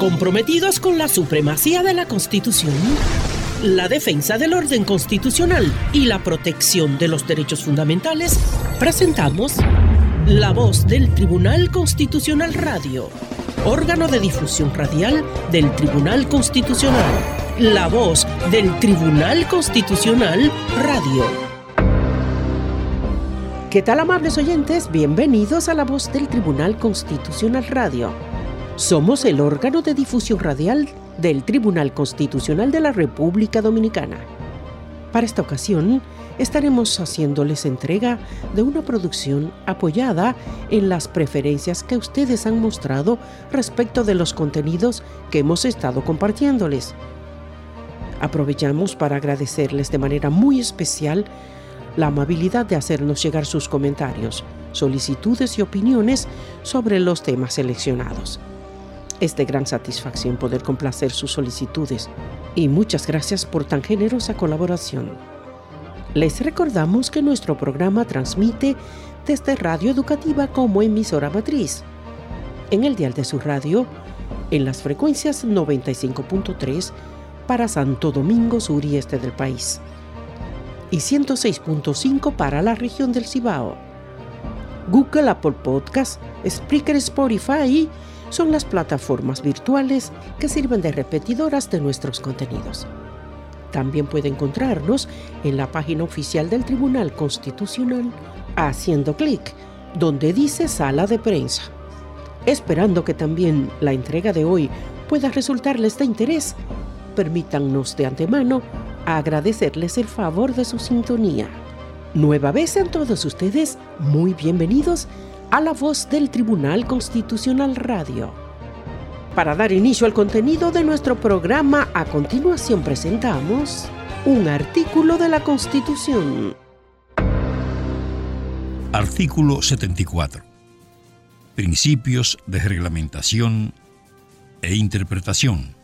Comprometidos con la supremacía de la Constitución, la defensa del orden constitucional y la protección de los derechos fundamentales, presentamos La Voz del Tribunal Constitucional Radio, órgano de difusión radial del Tribunal Constitucional. La Voz del Tribunal Constitucional Radio. ¿Qué tal amables oyentes? Bienvenidos a La Voz del Tribunal Constitucional Radio. Somos el órgano de difusión radial del Tribunal Constitucional de la República Dominicana. Para esta ocasión, estaremos haciéndoles entrega de una producción apoyada en las preferencias que ustedes han mostrado respecto de los contenidos que hemos estado compartiéndoles. Aprovechamos para agradecerles de manera muy especial la amabilidad de hacernos llegar sus comentarios, solicitudes y opiniones sobre los temas seleccionados. Es de gran satisfacción poder complacer sus solicitudes y muchas gracias por tan generosa colaboración. Les recordamos que nuestro programa transmite desde Radio Educativa como emisora matriz. En el dial de su radio, en las frecuencias 95.3 para Santo Domingo Sur y Este del país y 106.5 para la región del Cibao. Google, Apple Podcast, Spreaker, Spotify son las plataformas virtuales que sirven de repetidoras de nuestros contenidos. También puede encontrarnos en la página oficial del Tribunal Constitucional haciendo clic donde dice sala de prensa. Esperando que también la entrega de hoy pueda resultarles de interés, permítannos de antemano agradecerles el favor de su sintonía. Nueva vez sean todos ustedes muy bienvenidos a la voz del Tribunal Constitucional Radio. Para dar inicio al contenido de nuestro programa, a continuación presentamos un artículo de la Constitución. Artículo 74. Principios de reglamentación e interpretación.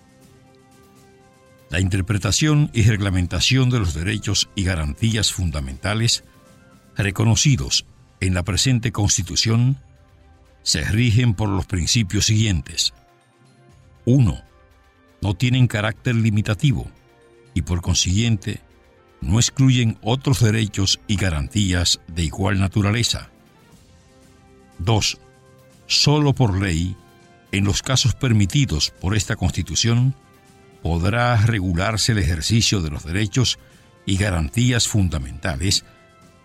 La interpretación y reglamentación de los derechos y garantías fundamentales reconocidos en la presente Constitución se rigen por los principios siguientes. 1. No tienen carácter limitativo y por consiguiente no excluyen otros derechos y garantías de igual naturaleza. 2. Solo por ley, en los casos permitidos por esta Constitución, podrá regularse el ejercicio de los derechos y garantías fundamentales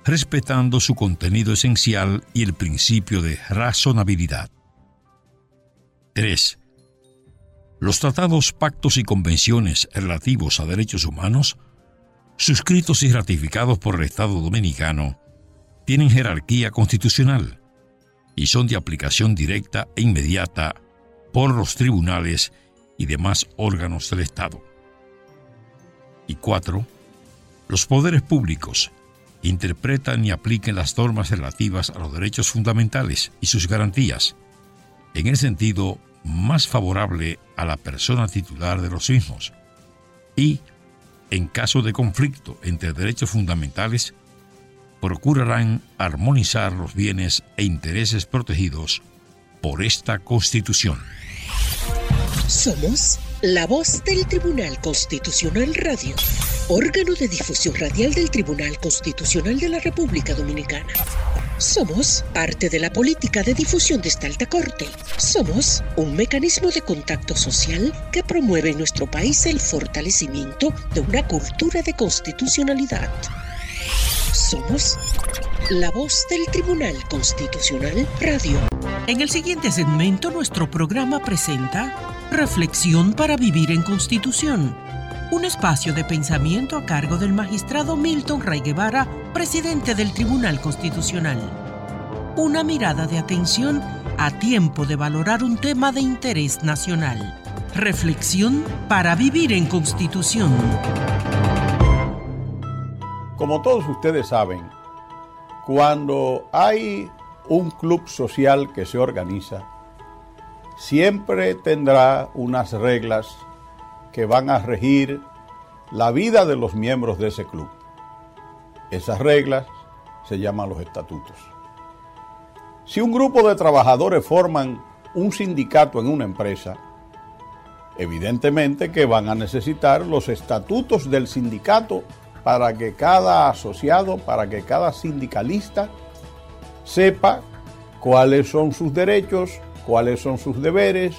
respetando su contenido esencial y el principio de razonabilidad. 3. Los tratados, pactos y convenciones relativos a derechos humanos, suscritos y ratificados por el Estado dominicano, tienen jerarquía constitucional y son de aplicación directa e inmediata por los tribunales y demás órganos del Estado. Y 4. Los poderes públicos interpretan y apliquen las normas relativas a los derechos fundamentales y sus garantías, en el sentido más favorable a la persona titular de los mismos, y, en caso de conflicto entre derechos fundamentales, procurarán armonizar los bienes e intereses protegidos por esta Constitución. Somos la voz del Tribunal Constitucional Radio, órgano de difusión radial del Tribunal Constitucional de la República Dominicana. Somos parte de la política de difusión de esta alta corte. Somos un mecanismo de contacto social que promueve en nuestro país el fortalecimiento de una cultura de constitucionalidad. Somos la voz del Tribunal Constitucional Radio. En el siguiente segmento, nuestro programa presenta Reflexión para vivir en Constitución. Un espacio de pensamiento a cargo del magistrado Milton Ray Guevara, presidente del Tribunal Constitucional. Una mirada de atención a tiempo de valorar un tema de interés nacional. Reflexión para vivir en Constitución. Como todos ustedes saben, cuando hay un club social que se organiza, siempre tendrá unas reglas que van a regir la vida de los miembros de ese club. Esas reglas se llaman los estatutos. Si un grupo de trabajadores forman un sindicato en una empresa, evidentemente que van a necesitar los estatutos del sindicato para que cada asociado, para que cada sindicalista sepa cuáles son sus derechos, cuáles son sus deberes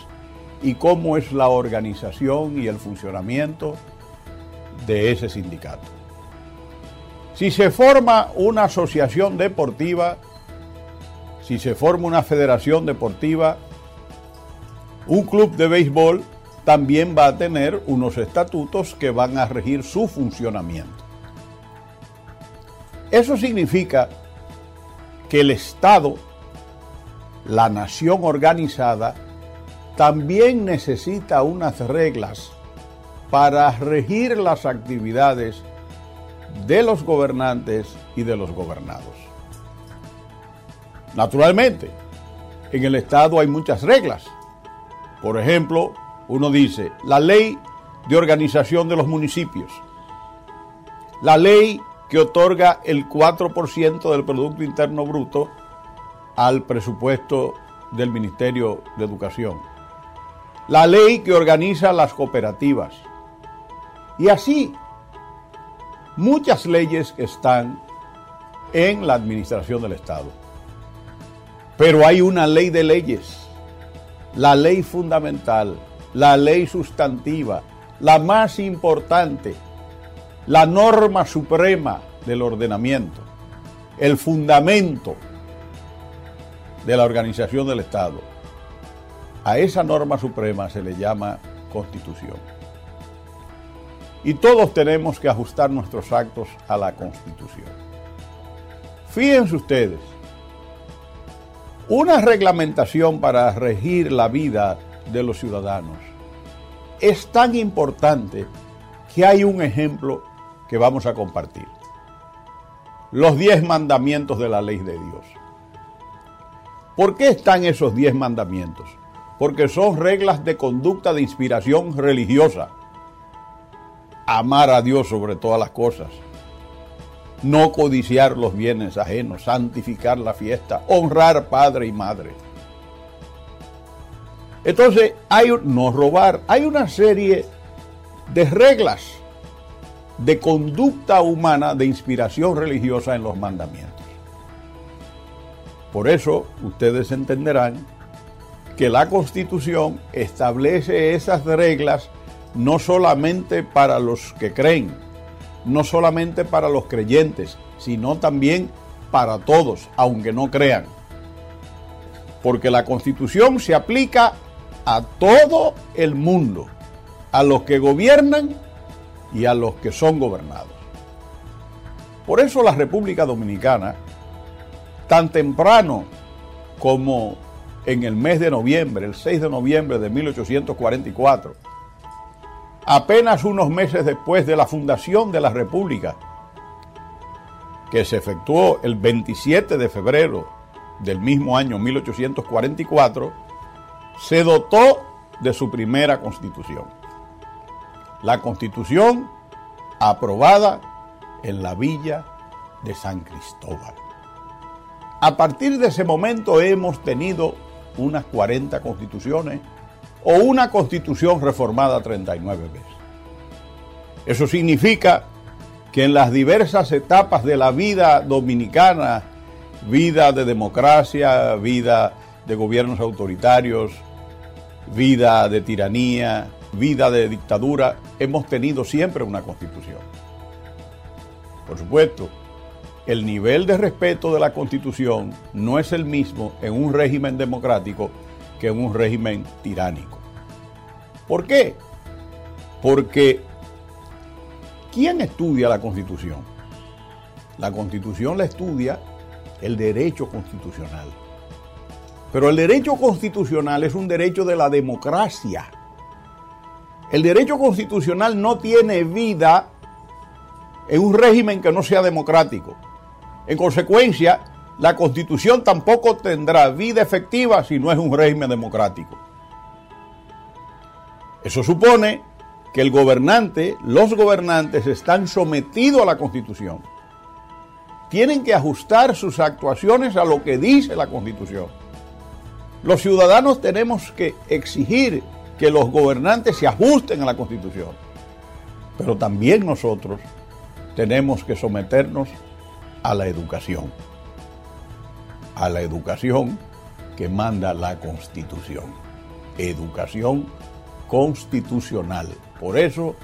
y cómo es la organización y el funcionamiento de ese sindicato. Si se forma una asociación deportiva, si se forma una federación deportiva, un club de béisbol también va a tener unos estatutos que van a regir su funcionamiento. Eso significa que el Estado, la nación organizada, también necesita unas reglas para regir las actividades de los gobernantes y de los gobernados. Naturalmente, en el Estado hay muchas reglas. Por ejemplo, uno dice, la ley de organización de los municipios, la ley que otorga el 4% del Producto Interno Bruto al presupuesto del Ministerio de Educación, la ley que organiza las cooperativas, y así muchas leyes están en la administración del Estado. Pero hay una ley de leyes, la ley fundamental, la ley sustantiva, la más importante, la norma suprema del ordenamiento, el fundamento de la organización del Estado. A esa norma suprema se le llama constitución. Y todos tenemos que ajustar nuestros actos a la constitución. Fíjense ustedes, una reglamentación para regir la vida de los ciudadanos es tan importante que hay un ejemplo que vamos a compartir. Los diez mandamientos de la ley de Dios. ¿Por qué están esos diez mandamientos? Porque son reglas de conducta de inspiración religiosa. Amar a Dios sobre todas las cosas. No codiciar los bienes ajenos, santificar la fiesta, honrar padre y madre entonces, hay no robar, hay una serie de reglas de conducta humana, de inspiración religiosa en los mandamientos. Por eso ustedes entenderán que la Constitución establece esas reglas no solamente para los que creen, no solamente para los creyentes, sino también para todos, aunque no crean. Porque la Constitución se aplica a todo el mundo, a los que gobiernan y a los que son gobernados. Por eso la República Dominicana, tan temprano como en el mes de noviembre, el 6 de noviembre de 1844, apenas unos meses después de la fundación de la República, que se efectuó el 27 de febrero del mismo año 1844, se dotó de su primera constitución. La constitución aprobada en la villa de San Cristóbal. A partir de ese momento hemos tenido unas 40 constituciones o una constitución reformada 39 veces. Eso significa que en las diversas etapas de la vida dominicana, vida de democracia, vida de gobiernos autoritarios, vida de tiranía, vida de dictadura, hemos tenido siempre una constitución. Por supuesto, el nivel de respeto de la constitución no es el mismo en un régimen democrático que en un régimen tiránico. ¿Por qué? Porque ¿quién estudia la constitución? La constitución la estudia el derecho constitucional. Pero el derecho constitucional es un derecho de la democracia. El derecho constitucional no tiene vida en un régimen que no sea democrático. En consecuencia, la constitución tampoco tendrá vida efectiva si no es un régimen democrático. Eso supone que el gobernante, los gobernantes están sometidos a la constitución. Tienen que ajustar sus actuaciones a lo que dice la constitución. Los ciudadanos tenemos que exigir que los gobernantes se ajusten a la constitución. Pero también nosotros tenemos que someternos a la educación. A la educación que manda la constitución. Educación constitucional. Por eso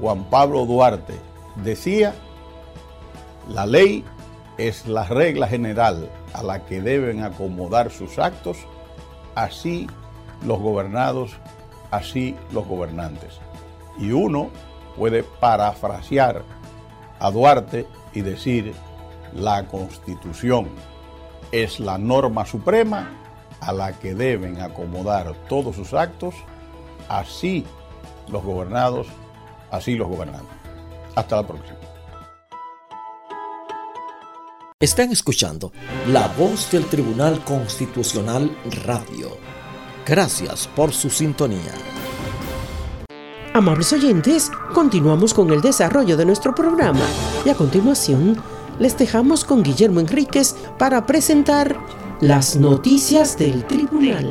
Juan Pablo Duarte decía, la ley es la regla general a la que deben acomodar sus actos, así los gobernados, así los gobernantes. Y uno puede parafrasear a Duarte y decir, la constitución es la norma suprema a la que deben acomodar todos sus actos, así los gobernados, así los gobernantes. Hasta la próxima. Están escuchando la voz del Tribunal Constitucional Radio. Gracias por su sintonía. Amables oyentes, continuamos con el desarrollo de nuestro programa y a continuación les dejamos con Guillermo Enríquez para presentar las noticias del tribunal.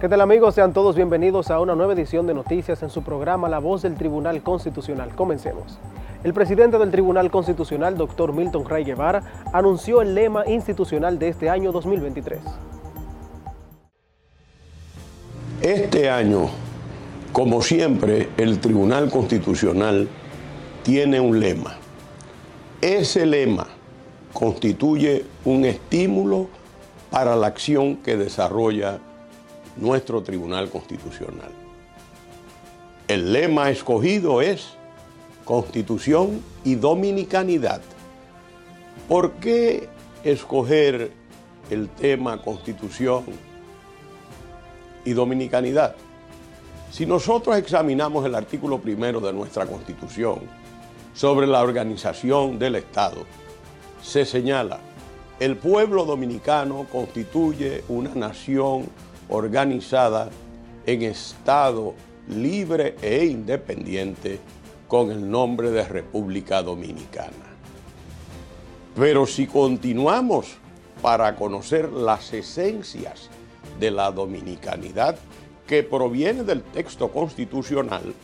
¿Qué tal amigos? Sean todos bienvenidos a una nueva edición de noticias en su programa La Voz del Tribunal Constitucional. Comencemos. El presidente del Tribunal Constitucional, doctor Milton Ray Guevara, anunció el lema institucional de este año 2023. Este año, como siempre, el Tribunal Constitucional tiene un lema. Ese lema constituye un estímulo para la acción que desarrolla nuestro Tribunal Constitucional. El lema escogido es Constitución y Dominicanidad. ¿Por qué escoger el tema Constitución y Dominicanidad? Si nosotros examinamos el artículo primero de nuestra Constitución sobre la organización del Estado, se señala, el pueblo dominicano constituye una nación organizada en Estado libre e independiente con el nombre de República Dominicana. Pero si continuamos para conocer las esencias de la dominicanidad que proviene del texto constitucional,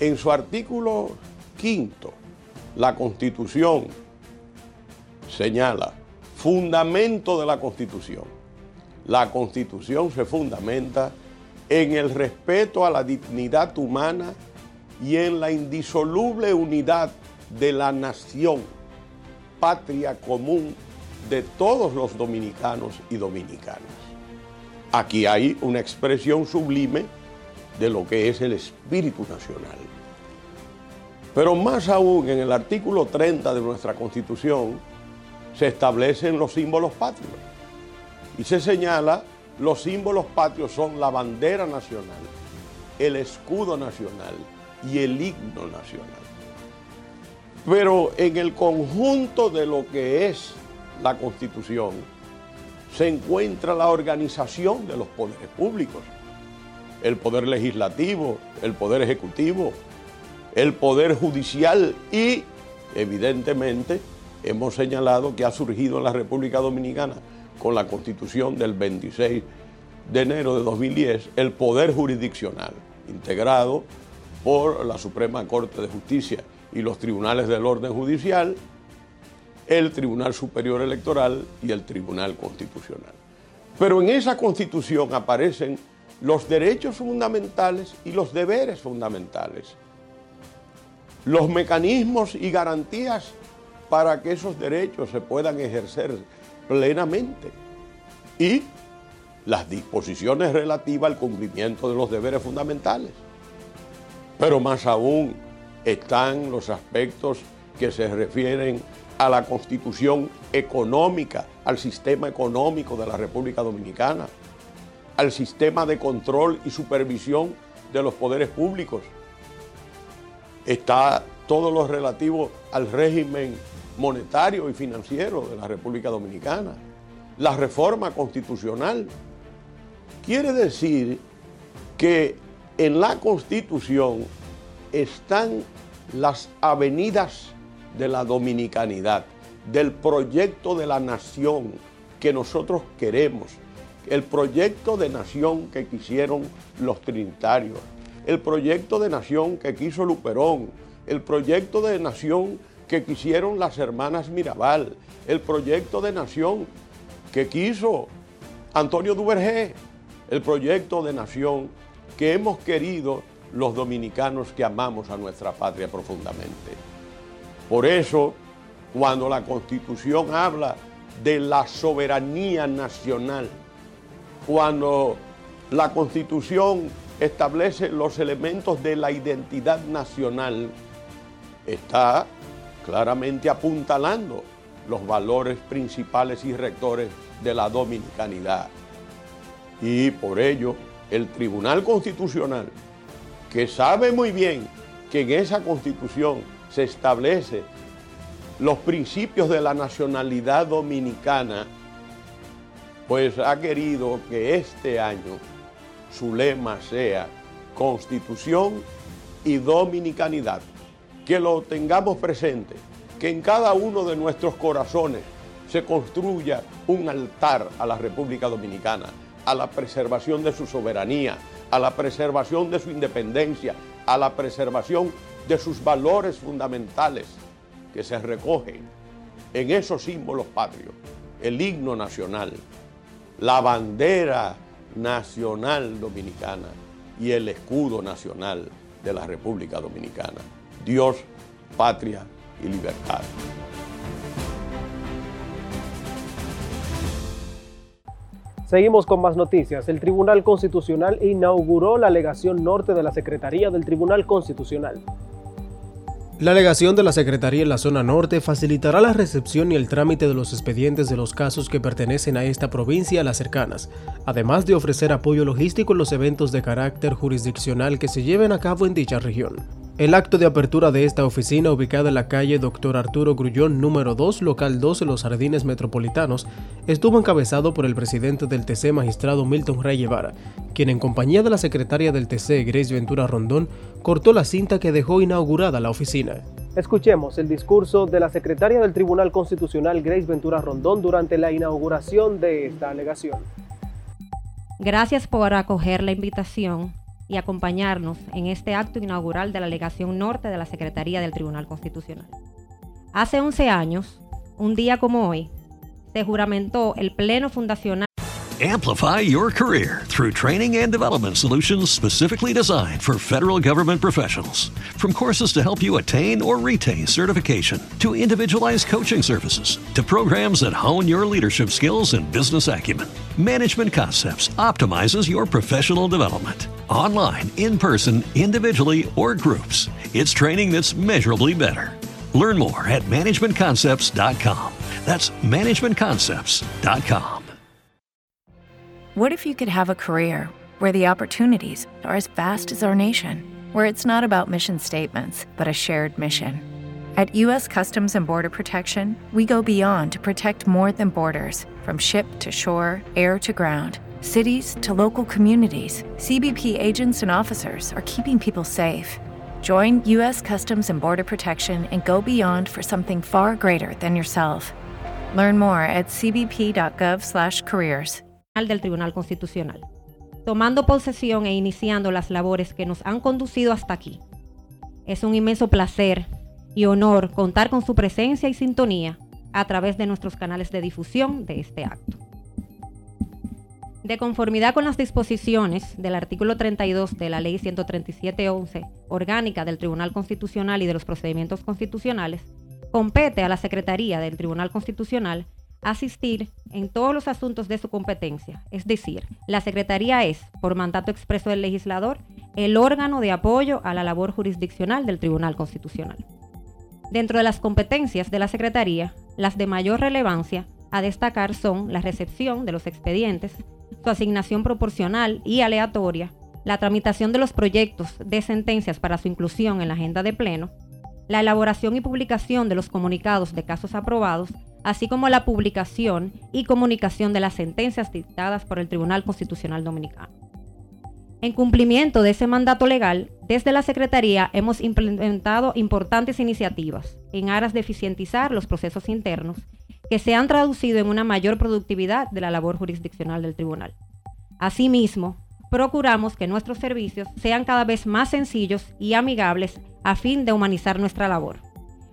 en su artículo quinto, la Constitución señala fundamento de la Constitución la constitución se fundamenta en el respeto a la dignidad humana y en la indisoluble unidad de la nación, patria común de todos los dominicanos y dominicanas. Aquí hay una expresión sublime de lo que es el espíritu nacional. Pero más aún en el artículo 30 de nuestra Constitución se establecen los símbolos patrios y se señala, los símbolos patrios son la bandera nacional, el escudo nacional y el himno nacional. Pero en el conjunto de lo que es la Constitución se encuentra la organización de los poderes públicos, el poder legislativo, el poder ejecutivo, el poder judicial y, evidentemente, hemos señalado que ha surgido en la República Dominicana con la constitución del 26 de enero de 2010 el poder jurisdiccional, integrado por la Suprema Corte de Justicia y los tribunales del orden judicial, el Tribunal Superior Electoral y el Tribunal Constitucional. Pero en esa constitución aparecen los derechos fundamentales y los deberes fundamentales, los mecanismos y garantías para que esos derechos se puedan ejercer plenamente. Y las disposiciones relativas al cumplimiento de los deberes fundamentales. Pero más aún están los aspectos que se refieren a la constitución económica, al sistema económico de la República Dominicana, al sistema de control y supervisión de los poderes públicos. Está todo lo relativo al régimen monetario y financiero de la República Dominicana, la reforma constitucional. Quiere decir que en la constitución están las avenidas de la dominicanidad, del proyecto de la nación que nosotros queremos, el proyecto de nación que quisieron los trinitarios, el proyecto de nación que quiso Luperón, el proyecto de nación que quisieron las hermanas Mirabal, el proyecto de nación que quiso Antonio Duvergé, el proyecto de nación que hemos querido los dominicanos que amamos a nuestra patria profundamente. Por eso, cuando la Constitución habla de la soberanía nacional, cuando la Constitución establece los elementos de la identidad nacional, está claramente apuntalando los valores principales y rectores de la dominicanidad. Y por ello, el Tribunal Constitucional, que sabe muy bien que en esa constitución se establece los principios de la nacionalidad dominicana, pues ha querido que este año su lema sea constitución y dominicanidad. Que lo tengamos presente, que en cada uno de nuestros corazones se construya un altar a la República Dominicana, a la preservación de su soberanía, a la preservación de su independencia, a la preservación de sus valores fundamentales que se recogen en esos símbolos patrios, el himno nacional, la bandera nacional dominicana y el escudo nacional de la República Dominicana. Dios, patria y libertad. Seguimos con más noticias. El Tribunal Constitucional inauguró la alegación norte de la Secretaría del Tribunal Constitucional. La alegación de la Secretaría en la zona norte facilitará la recepción y el trámite de los expedientes de los casos que pertenecen a esta provincia y a las cercanas, además de ofrecer apoyo logístico en los eventos de carácter jurisdiccional que se lleven a cabo en dicha región. El acto de apertura de esta oficina, ubicada en la calle Dr. Arturo Grullón número 2, local 2 en los Jardines Metropolitanos, estuvo encabezado por el presidente del TC, magistrado Milton Rey Guevara, quien en compañía de la secretaria del TC, Grace Ventura Rondón, cortó la cinta que dejó inaugurada la oficina. Escuchemos el discurso de la secretaria del Tribunal Constitucional, Grace Ventura Rondón, durante la inauguración de esta alegación. Gracias por acoger la invitación y acompañarnos en este acto inaugural de la Legación Norte de la Secretaría del Tribunal Constitucional. Hace 11 años, un día como hoy, se juramentó el Pleno Fundacional. Amplify your career through training and development solutions specifically designed for federal government professionals. From courses to help you attain or retain certification, to individualized coaching services, to programs that hone your leadership skills and business acumen, Management Concepts optimizes your professional development. Online, in person, individually, or groups, it's training that's measurably better. Learn more at managementconcepts.com. That's managementconcepts.com. What if you could have a career where the opportunities are as vast as our nation, where it's not about mission statements, but a shared mission? At U.S. Customs and Border Protection, we go beyond to protect more than borders from ship to shore, air to ground, cities to local communities. CBP agents and officers are keeping people safe. Join U.S. Customs and Border Protection and go beyond for something far greater than yourself. Learn more at cbp.gov/careers. del Tribunal Constitucional, tomando posesión e iniciando las labores que nos han conducido hasta aquí. Es un inmenso placer y honor contar con su presencia y sintonía a través de nuestros canales de difusión de este acto. De conformidad con las disposiciones del artículo 32 de la Ley 137.11, orgánica del Tribunal Constitucional y de los procedimientos constitucionales, compete a la Secretaría del Tribunal Constitucional asistir en todos los asuntos de su competencia. Es decir, la Secretaría es, por mandato expreso del legislador, el órgano de apoyo a la labor jurisdiccional del Tribunal Constitucional. Dentro de las competencias de la Secretaría, las de mayor relevancia a destacar son la recepción de los expedientes, su asignación proporcional y aleatoria, la tramitación de los proyectos de sentencias para su inclusión en la agenda de pleno, la elaboración y publicación de los comunicados de casos aprobados, así como la publicación y comunicación de las sentencias dictadas por el Tribunal Constitucional Dominicano. En cumplimiento de ese mandato legal, desde la Secretaría hemos implementado importantes iniciativas en aras de eficientizar los procesos internos que se han traducido en una mayor productividad de la labor jurisdiccional del tribunal. Asimismo, procuramos que nuestros servicios sean cada vez más sencillos y amigables a fin de humanizar nuestra labor,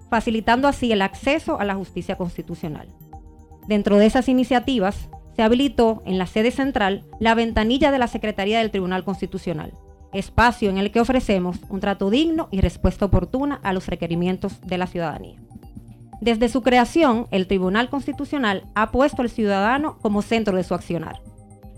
facilitando así el acceso a la justicia constitucional. Dentro de esas iniciativas, se habilitó en la sede central la ventanilla de la Secretaría del Tribunal Constitucional, espacio en el que ofrecemos un trato digno y respuesta oportuna a los requerimientos de la ciudadanía. Desde su creación, el Tribunal Constitucional ha puesto al ciudadano como centro de su accionar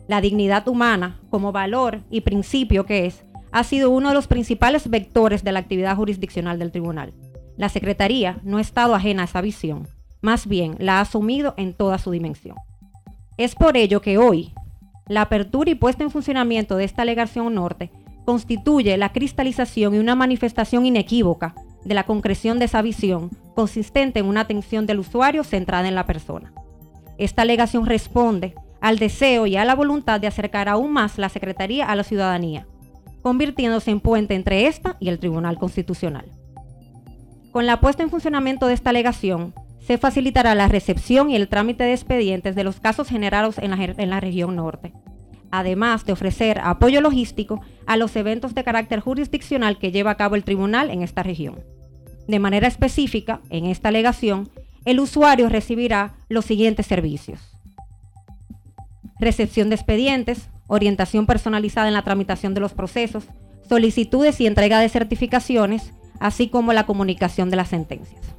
la dignidad humana como valor y principio que es, ha sido uno de los principales vectores de la actividad jurisdiccional del tribunal. La Secretaría no ha estado ajena a esa visión, más bien la ha asumido en toda su dimensión. Es por ello que hoy, la apertura y puesta en funcionamiento de esta alegación norte constituye la cristalización y una manifestación inequívoca de la concreción de esa visión, consistente en una atención del usuario centrada en la persona. Esta alegación responde al deseo y a la voluntad de acercar aún más la Secretaría a la ciudadanía, convirtiéndose en puente entre esta y el Tribunal Constitucional. Con la puesta en funcionamiento de esta alegación, se facilitará la recepción y el trámite de expedientes de los casos generados en la, región norte, además de ofrecer apoyo logístico a los eventos de carácter jurisdiccional que lleva a cabo el tribunal en esta región. De manera específica, en esta alegación, el usuario recibirá los siguientes servicios recepción de expedientes, orientación personalizada en la tramitación de los procesos, solicitudes y entrega de certificaciones, así como la comunicación de las sentencias.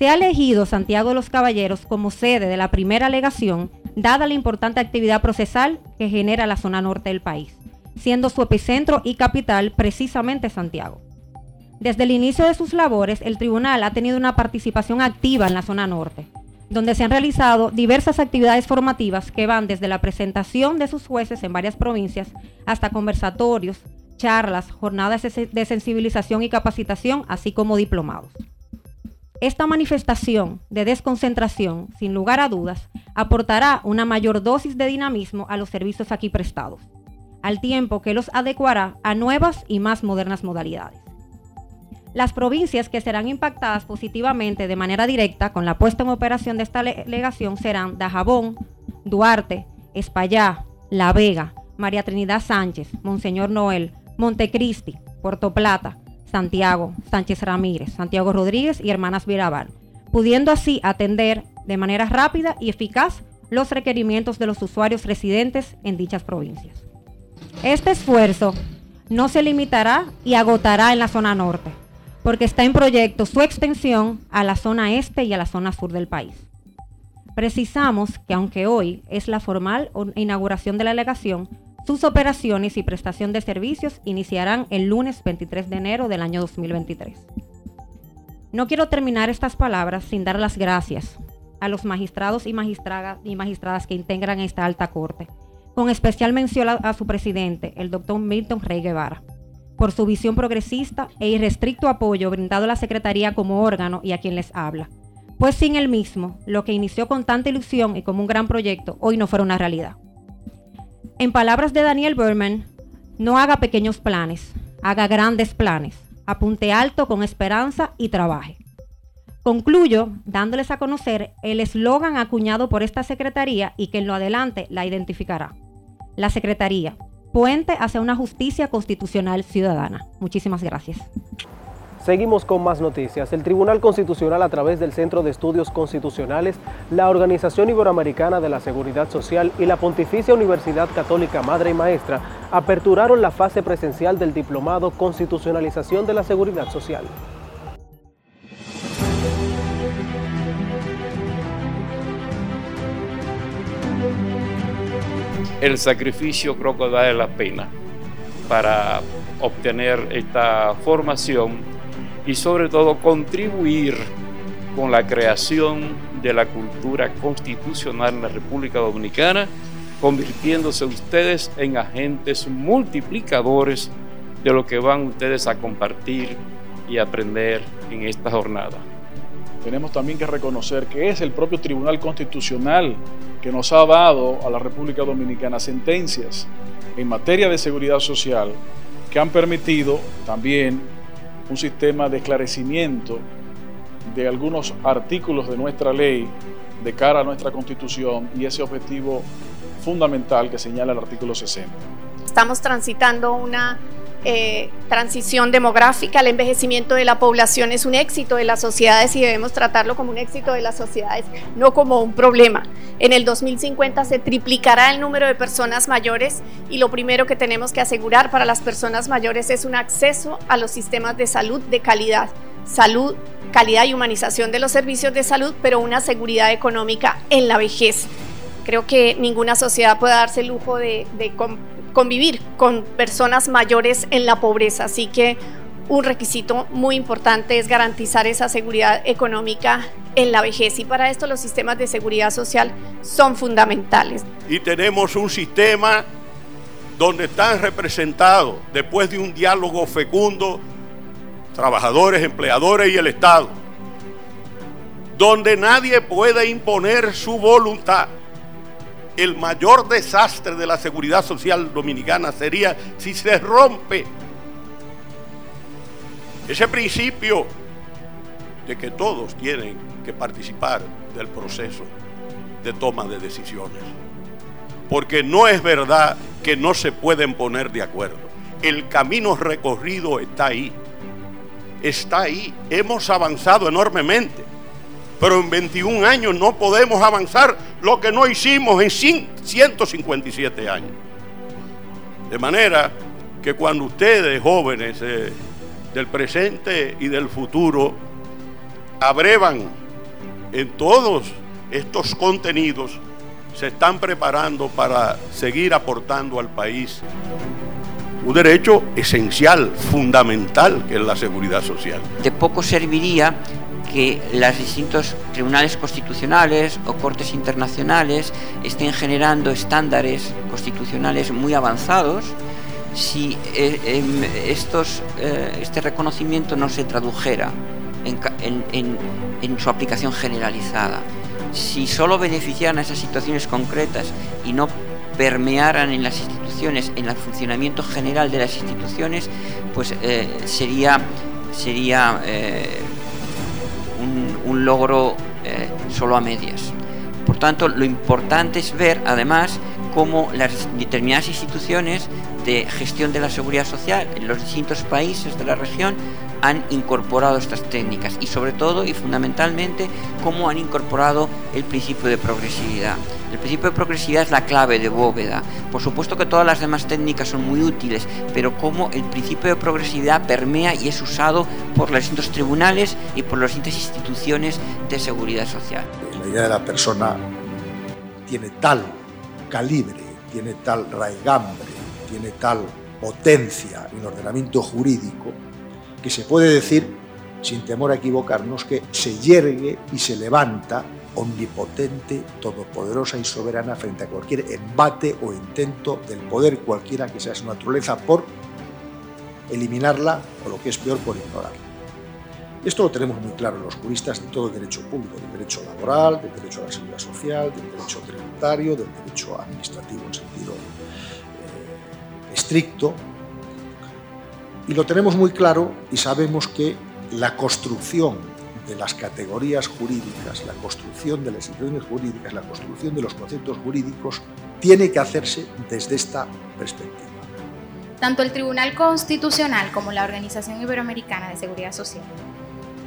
Se ha elegido Santiago de los Caballeros como sede de la primera alegación, dada la importante actividad procesal que genera la zona norte del país, siendo su epicentro y capital precisamente Santiago. Desde el inicio de sus labores, el tribunal ha tenido una participación activa en la zona norte, donde se han realizado diversas actividades formativas que van desde la presentación de sus jueces en varias provincias hasta conversatorios, charlas, jornadas de sensibilización y capacitación, así como diplomados. Esta manifestación de desconcentración, sin lugar a dudas, aportará una mayor dosis de dinamismo a los servicios aquí prestados, al tiempo que los adecuará a nuevas y más modernas modalidades. Las provincias que serán impactadas positivamente de manera directa con la puesta en operación de esta delegación serán Dajabón, Duarte, Espaillá, La Vega, María Trinidad Sánchez, Monseñor Noel, Montecristi, Puerto Plata, Santiago, Sánchez Ramírez, Santiago Rodríguez y Hermanas Virabal, pudiendo así atender de manera rápida y eficaz los requerimientos de los usuarios residentes en dichas provincias. Este esfuerzo no se limitará y agotará en la zona norte porque está en proyecto su extensión a la zona este y a la zona sur del país. Precisamos que aunque hoy es la formal inauguración de la delegación, sus operaciones y prestación de servicios iniciarán el lunes 23 de enero del año 2023. No quiero terminar estas palabras sin dar las gracias a los magistrados y, y magistradas que integran esta alta corte, con especial mención a, a su presidente, el doctor Milton Rey Guevara por su visión progresista e irrestricto apoyo brindado a la Secretaría como órgano y a quien les habla. Pues sin él mismo, lo que inició con tanta ilusión y como un gran proyecto, hoy no fuera una realidad. En palabras de Daniel Berman, no haga pequeños planes, haga grandes planes, apunte alto con esperanza y trabaje. Concluyo dándoles a conocer el eslogan acuñado por esta Secretaría y que en lo adelante la identificará. La Secretaría, puente hacia una justicia constitucional ciudadana. Muchísimas gracias. Seguimos con más noticias. El Tribunal Constitucional a través del Centro de Estudios Constitucionales, la Organización Iberoamericana de la Seguridad Social y la Pontificia Universidad Católica Madre y Maestra aperturaron la fase presencial del Diplomado Constitucionalización de la Seguridad Social. el sacrificio creo que vale la pena para obtener esta formación y sobre todo contribuir con la creación de la cultura constitucional en la República Dominicana, convirtiéndose ustedes en agentes multiplicadores de lo que van ustedes a compartir y aprender en esta jornada. Tenemos también que reconocer que es el propio Tribunal Constitucional que nos ha dado a la República Dominicana sentencias en materia de seguridad social que han permitido también un sistema de esclarecimiento de algunos artículos de nuestra ley de cara a nuestra constitución y ese objetivo fundamental que señala el artículo 60. Estamos transitando una eh, transición demográfica, el envejecimiento de la población es un éxito de las sociedades y debemos tratarlo como un éxito de las sociedades, no como un problema. En el 2050 se triplicará el número de personas mayores y lo primero que tenemos que asegurar para las personas mayores es un acceso a los sistemas de salud de calidad. Salud, calidad y humanización de los servicios de salud, pero una seguridad económica en la vejez. Creo que ninguna sociedad puede darse el lujo de, de convivir con personas mayores en la pobreza. Así que un requisito muy importante es garantizar esa seguridad económica en la vejez y para esto los sistemas de seguridad social son fundamentales. Y tenemos un sistema donde están representados, después de un diálogo fecundo, trabajadores, empleadores y el Estado, donde nadie puede imponer su voluntad el mayor desastre de la seguridad social dominicana sería si se rompe ese principio de que todos tienen que participar del proceso de toma de decisiones. Porque no es verdad que no se pueden poner de acuerdo. El camino recorrido está ahí. Está ahí. Hemos avanzado enormemente pero en 21 años no podemos avanzar lo que no hicimos en 157 años. De manera que cuando ustedes, jóvenes eh, del presente y del futuro, abrevan en todos estos contenidos, se están preparando para seguir aportando al país un derecho esencial, fundamental, que es la seguridad social. De poco serviría que los distintos tribunales constitucionales o cortes internacionales estén generando estándares constitucionales muy avanzados si eh, em, estos, eh, este reconocimiento no se tradujera en, su aplicación generalizada. Si solo beneficiaran a esas situaciones concretas y no permearan en las instituciones, en el funcionamiento general de las instituciones, pues eh, sería, sería un, logro eh, solo a medias. Por tanto, lo importante es ver, además, cómo las determinadas instituciones de gestión de la seguridad social en los distintos países de la región han incorporado estas técnicas y sobre todo y fundamentalmente cómo han incorporado el principio de progresividad. El principio de progresividad es la clave de bóveda. Por supuesto que todas las demás técnicas son muy útiles, pero cómo el principio de progresividad permea y es usado por los distintos tribunales y por las distintas instituciones de seguridad social. La idea de la persona tiene tal calibre, tiene tal raigambre, tiene tal potencia en ordenamiento jurídico que se puede decir, sin temor a equivocarnos, que se yergue y se levanta omnipotente, todopoderosa y soberana frente a cualquier embate o intento del poder cualquiera que sea su naturaleza por eliminarla o lo que es peor por ignorarla. Esto lo tenemos muy claro los juristas de todo el derecho público, del derecho laboral, del derecho a la seguridad social, del derecho tributario, del derecho administrativo en sentido eh, estricto, y lo tenemos muy claro y sabemos que la construcción de las categorías jurídicas, la construcción de las instituciones jurídicas, la construcción de los conceptos jurídicos, tiene que hacerse desde esta perspectiva. Tanto el Tribunal Constitucional como la Organización Iberoamericana de Seguridad Social,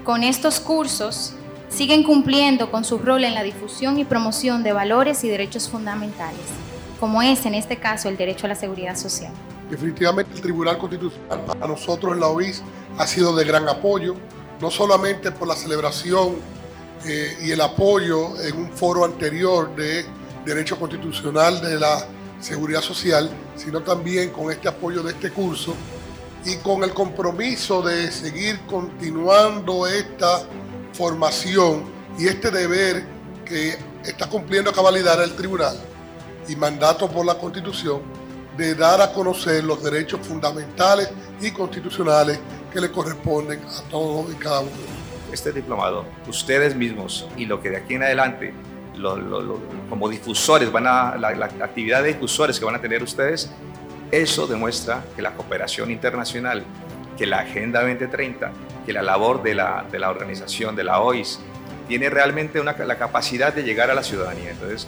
con estos cursos, siguen cumpliendo con su rol en la difusión y promoción de valores y derechos fundamentales, como es en este caso el derecho a la seguridad social. Definitivamente el Tribunal Constitucional a nosotros en la OIS ha sido de gran apoyo, no solamente por la celebración eh, y el apoyo en un foro anterior de Derecho Constitucional de la Seguridad Social, sino también con este apoyo de este curso y con el compromiso de seguir continuando esta formación y este deber que está cumpliendo a cabalidad el tribunal y mandato por la constitución de dar a conocer los derechos fundamentales y constitucionales que le corresponden a todos y cada uno. Este diplomado, ustedes mismos y lo que de aquí en adelante, como difusores, van a, la, la actividad de difusores que van a tener ustedes, eso demuestra que la cooperación internacional, que la Agenda 2030, que la labor de la, de la organización, de la OIS, tiene realmente una, la capacidad de llegar a la ciudadanía. Entonces,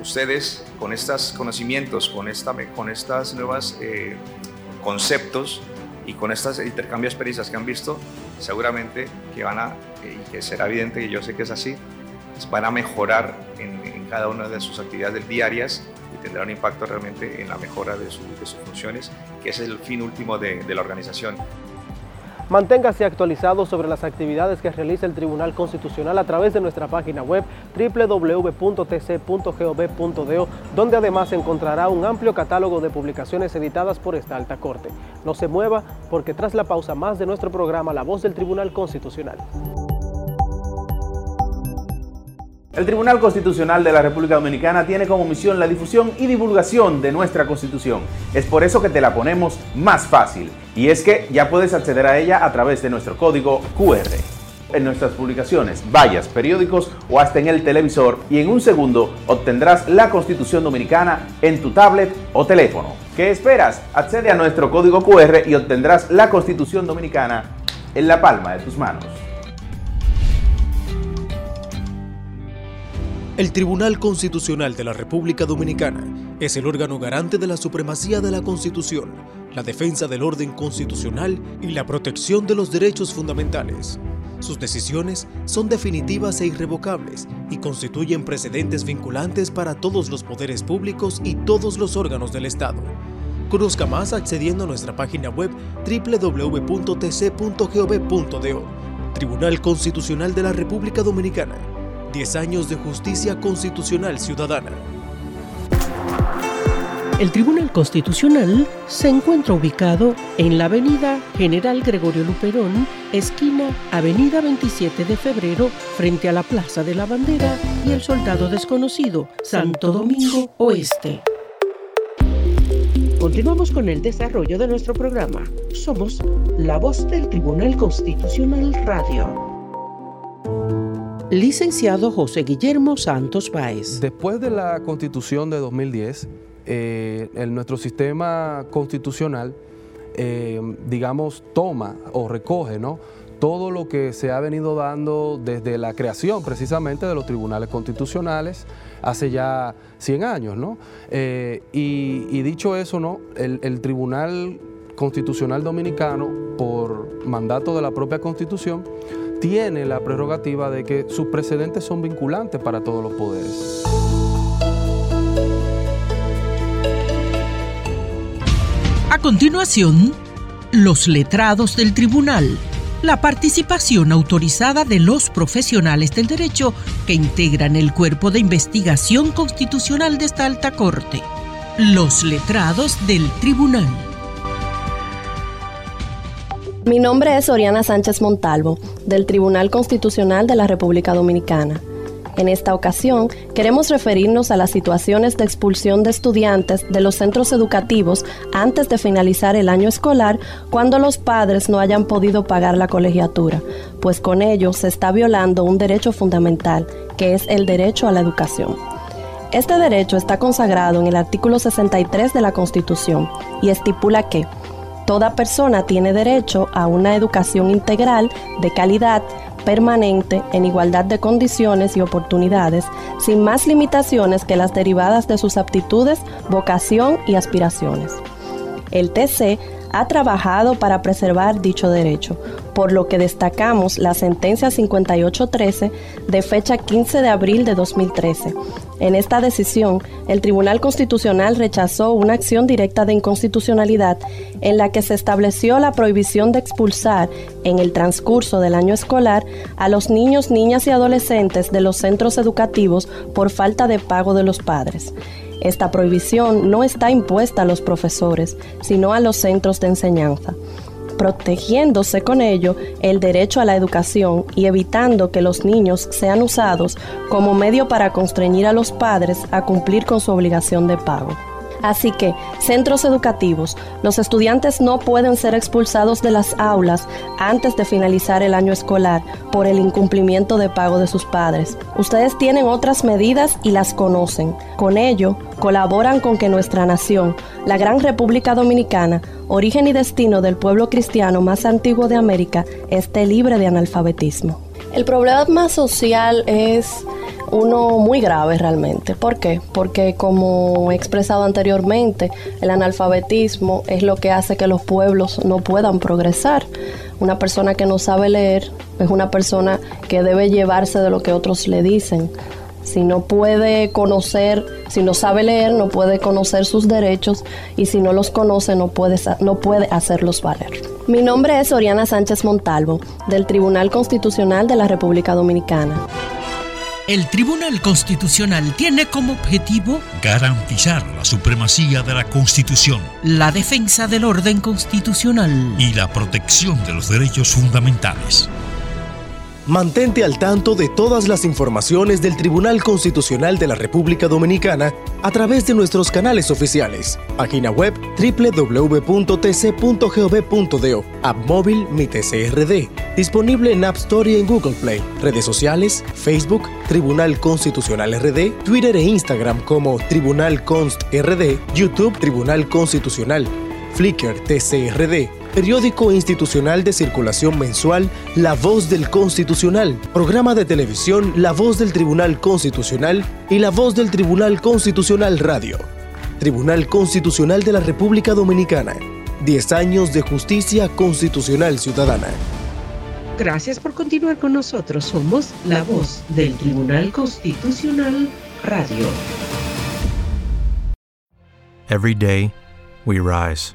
ustedes con estos conocimientos, con, esta, con estas nuevas eh, conceptos y con estos intercambios de experiencias que han visto, seguramente que van a, eh, y que será evidente, y yo sé que es así, van a mejorar en, cada una de sus actividades diarias tendrá un impacto realmente en la mejora de, sus funciones, que es el fin último de la organización. Manténgase actualizado sobre las actividades que realiza el Tribunal Constitucional a través de nuestra página web www.tc.gov.do, donde además encontrará un amplio catálogo de publicaciones editadas por esta alta corte. No se mueva porque tras la pausa más de nuestro programa La Voz del Tribunal Constitucional. El Tribunal Constitucional de la República Dominicana tiene como misión la difusión y divulgación de nuestra Constitución. Es por eso que te la ponemos más fácil. Y es que ya puedes acceder a ella a través de nuestro código QR. En nuestras publicaciones, vallas, periódicos o hasta en el televisor y en un segundo obtendrás la Constitución Dominicana en tu tablet o teléfono. ¿Qué esperas? Accede a nuestro código QR y obtendrás la Constitución Dominicana en la palma de tus manos. El Tribunal Constitucional de la República Dominicana es el órgano garante de la supremacía de la Constitución, la defensa del orden constitucional y la protección de los derechos fundamentales. Sus decisiones son definitivas e irrevocables y constituyen precedentes vinculantes para todos los poderes públicos y todos los órganos del Estado. Conozca más accediendo a nuestra página web www.tc.gov.do. Tribunal Constitucional de la República Dominicana 10 años de justicia constitucional ciudadana. El Tribunal Constitucional se encuentra ubicado en la Avenida General Gregorio Luperón, esquina Avenida 27 de Febrero, frente a la Plaza de la Bandera y el Soldado Desconocido, Santo Domingo Oeste. Continuamos con el desarrollo de nuestro programa. Somos la voz del Tribunal Constitucional Radio licenciado José Guillermo Santos Báez. Después de la constitución de 2010, eh, nuestro sistema constitucional, eh, digamos, toma o recoge ¿no? todo lo que se ha venido dando desde la creación precisamente de los tribunales constitucionales hace ya 100 años. ¿no? Eh, y, dicho eso, ¿no? el, el Tribunal Constitucional Dominicano, por mandato de la propia Constitución, tiene la prerrogativa de que sus precedentes son vinculantes para todos los poderes. A continuación, los letrados del tribunal. La participación autorizada de los profesionales del derecho que integran el cuerpo de investigación constitucional de esta alta corte. Los letrados del tribunal. Mi nombre es Oriana Sánchez Montalvo, del Tribunal Constitucional de la República Dominicana. En esta ocasión, queremos referirnos a las situaciones de expulsión de estudiantes de los centros educativos antes de finalizar el año escolar cuando los padres no hayan podido pagar la colegiatura, pues con ello se está violando un derecho fundamental, que es el derecho a la educación. Este derecho está consagrado en el artículo 63 de la Constitución y estipula que Toda persona tiene derecho a una educación integral, de calidad, permanente, en igualdad de condiciones y oportunidades, sin más limitaciones que las derivadas de sus aptitudes, vocación y aspiraciones. El TC ha trabajado para preservar dicho derecho, por lo que destacamos la sentencia 5813 de fecha 15 de abril de 2013. En esta decisión, el Tribunal Constitucional rechazó una acción directa de inconstitucionalidad en la que se estableció la prohibición de expulsar en el transcurso del año escolar a los niños, niñas y adolescentes de los centros educativos por falta de pago de los padres. Esta prohibición no está impuesta a los profesores, sino a los centros de enseñanza. protegiéndose con ello el derecho a la educación y evitando que los niños sean usados como medio para constreñir a los padres a cumplir con su obligación de pago. Así que, centros educativos, los estudiantes no pueden ser expulsados de las aulas antes de finalizar el año escolar por el incumplimiento de pago de sus padres. Ustedes tienen otras medidas y las conocen. Con ello, colaboran con que nuestra nación, la gran República Dominicana, origen y destino del pueblo cristiano más antiguo de América, esté libre de analfabetismo. El problema social es uno muy grave realmente. ¿Por qué? Porque como he expresado anteriormente, el analfabetismo es lo que hace que los pueblos no puedan progresar. Una persona que no sabe leer es una persona que debe llevarse de lo que otros le dicen. Si no puede conocer, si no sabe leer, no puede conocer sus derechos y si no los conoce, no puede, no puede hacerlos valer. Mi nombre es Oriana Sánchez Montalvo, del Tribunal Constitucional de la República Dominicana. El Tribunal Constitucional tiene como objetivo garantizar la supremacía de la Constitución, la defensa del orden constitucional y la protección de los derechos fundamentales. Mantente al tanto de todas las informaciones del Tribunal Constitucional de la República Dominicana a través de nuestros canales oficiales. Página web www.tc.gov.do, app móvil Mi TCRD, disponible en App Store y en Google Play, redes sociales, Facebook, Tribunal Constitucional RD, Twitter e Instagram como Tribunal Const RD, YouTube Tribunal Constitucional, Flickr TCRD, periódico institucional de circulación mensual La Voz del Constitucional, programa de televisión La Voz del Tribunal Constitucional y La Voz del Tribunal Constitucional Radio. Tribunal Constitucional de la República Dominicana. 10 años de justicia constitucional ciudadana. Gracias por continuar con nosotros. Somos la voz del Tribunal Constitucional Radio. Every day, we rise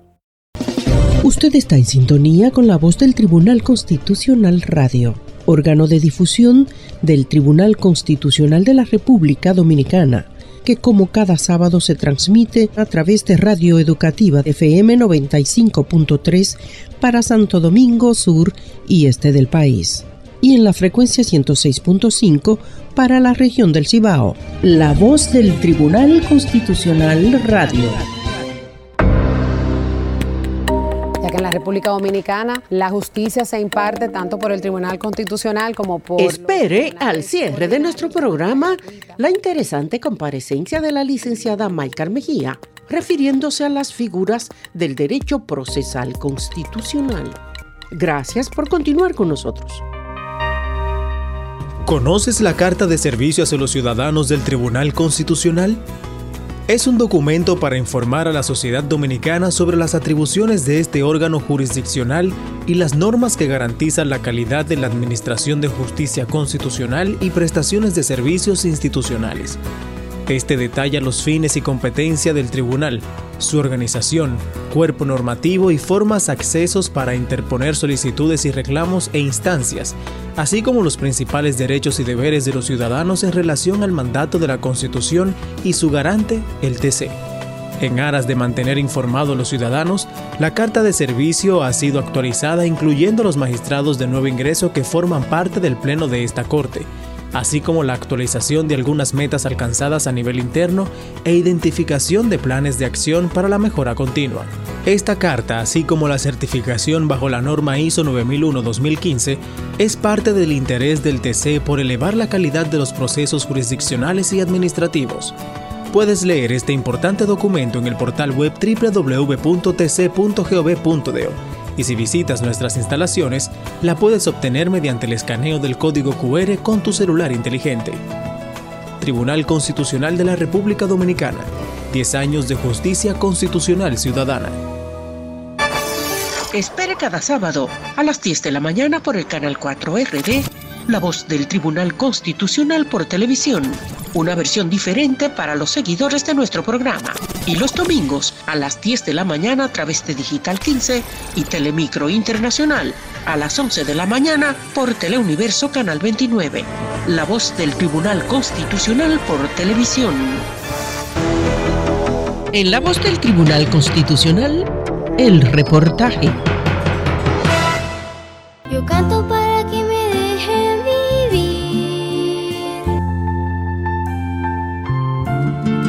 Usted está en sintonía con la voz del Tribunal Constitucional Radio, órgano de difusión del Tribunal Constitucional de la República Dominicana, que como cada sábado se transmite a través de Radio Educativa FM 95.3 para Santo Domingo Sur y este del país, y en la frecuencia 106.5 para la región del Cibao. La voz del Tribunal Constitucional Radio. Que en la República Dominicana la justicia se imparte tanto por el Tribunal Constitucional como por... Espere al cierre de nuestro programa la interesante comparecencia de la licenciada Maikar Mejía, refiriéndose a las figuras del derecho procesal constitucional. Gracias por continuar con nosotros. ¿Conoces la Carta de Servicio hacia los Ciudadanos del Tribunal Constitucional? Es un documento para informar a la sociedad dominicana sobre las atribuciones de este órgano jurisdiccional y las normas que garantizan la calidad de la administración de justicia constitucional y prestaciones de servicios institucionales. Este detalla los fines y competencia del tribunal, su organización, cuerpo normativo y formas accesos para interponer solicitudes y reclamos e instancias, así como los principales derechos y deberes de los ciudadanos en relación al mandato de la Constitución y su garante, el TC. En aras de mantener informados a los ciudadanos, la carta de servicio ha sido actualizada incluyendo los magistrados de nuevo ingreso que forman parte del Pleno de esta Corte, así como la actualización de algunas metas alcanzadas a nivel interno e identificación de planes de acción para la mejora continua. Esta carta, así como la certificación bajo la norma ISO 9001-2015, es parte del interés del TC por elevar la calidad de los procesos jurisdiccionales y administrativos. Puedes leer este importante documento en el portal web www.tc.gov.do y si visitas nuestras instalaciones, la puedes obtener mediante el escaneo del código QR con tu celular inteligente. Tribunal Constitucional de la República Dominicana. 10 años de justicia constitucional ciudadana. Espere cada sábado a las 10 de la mañana por el canal 4RD, la voz del Tribunal Constitucional por televisión una versión diferente para los seguidores de nuestro programa. Y los domingos a las 10 de la mañana a través de Digital 15 y Telemicro Internacional a las 11 de la mañana por Teleuniverso Canal 29. La voz del Tribunal Constitucional por televisión. En la voz del Tribunal Constitucional, el reportaje. Yo canto para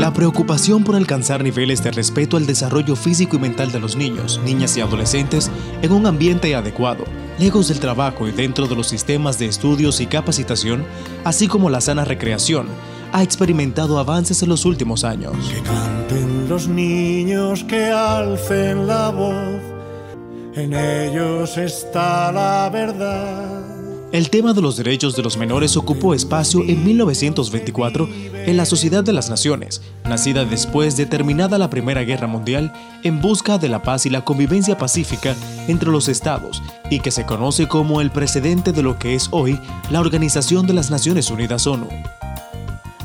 La preocupación por alcanzar niveles de respeto al desarrollo físico y mental de los niños, niñas y adolescentes en un ambiente adecuado, lejos del trabajo y dentro de los sistemas de estudios y capacitación, así como la sana recreación, ha experimentado avances en los últimos años. Que canten los niños, que alcen la voz, en ellos está la verdad. El tema de los derechos de los menores ocupó espacio en 1924 en la Sociedad de las Naciones, nacida después de terminada la Primera Guerra Mundial en busca de la paz y la convivencia pacífica entre los estados y que se conoce como el precedente de lo que es hoy la Organización de las Naciones Unidas ONU.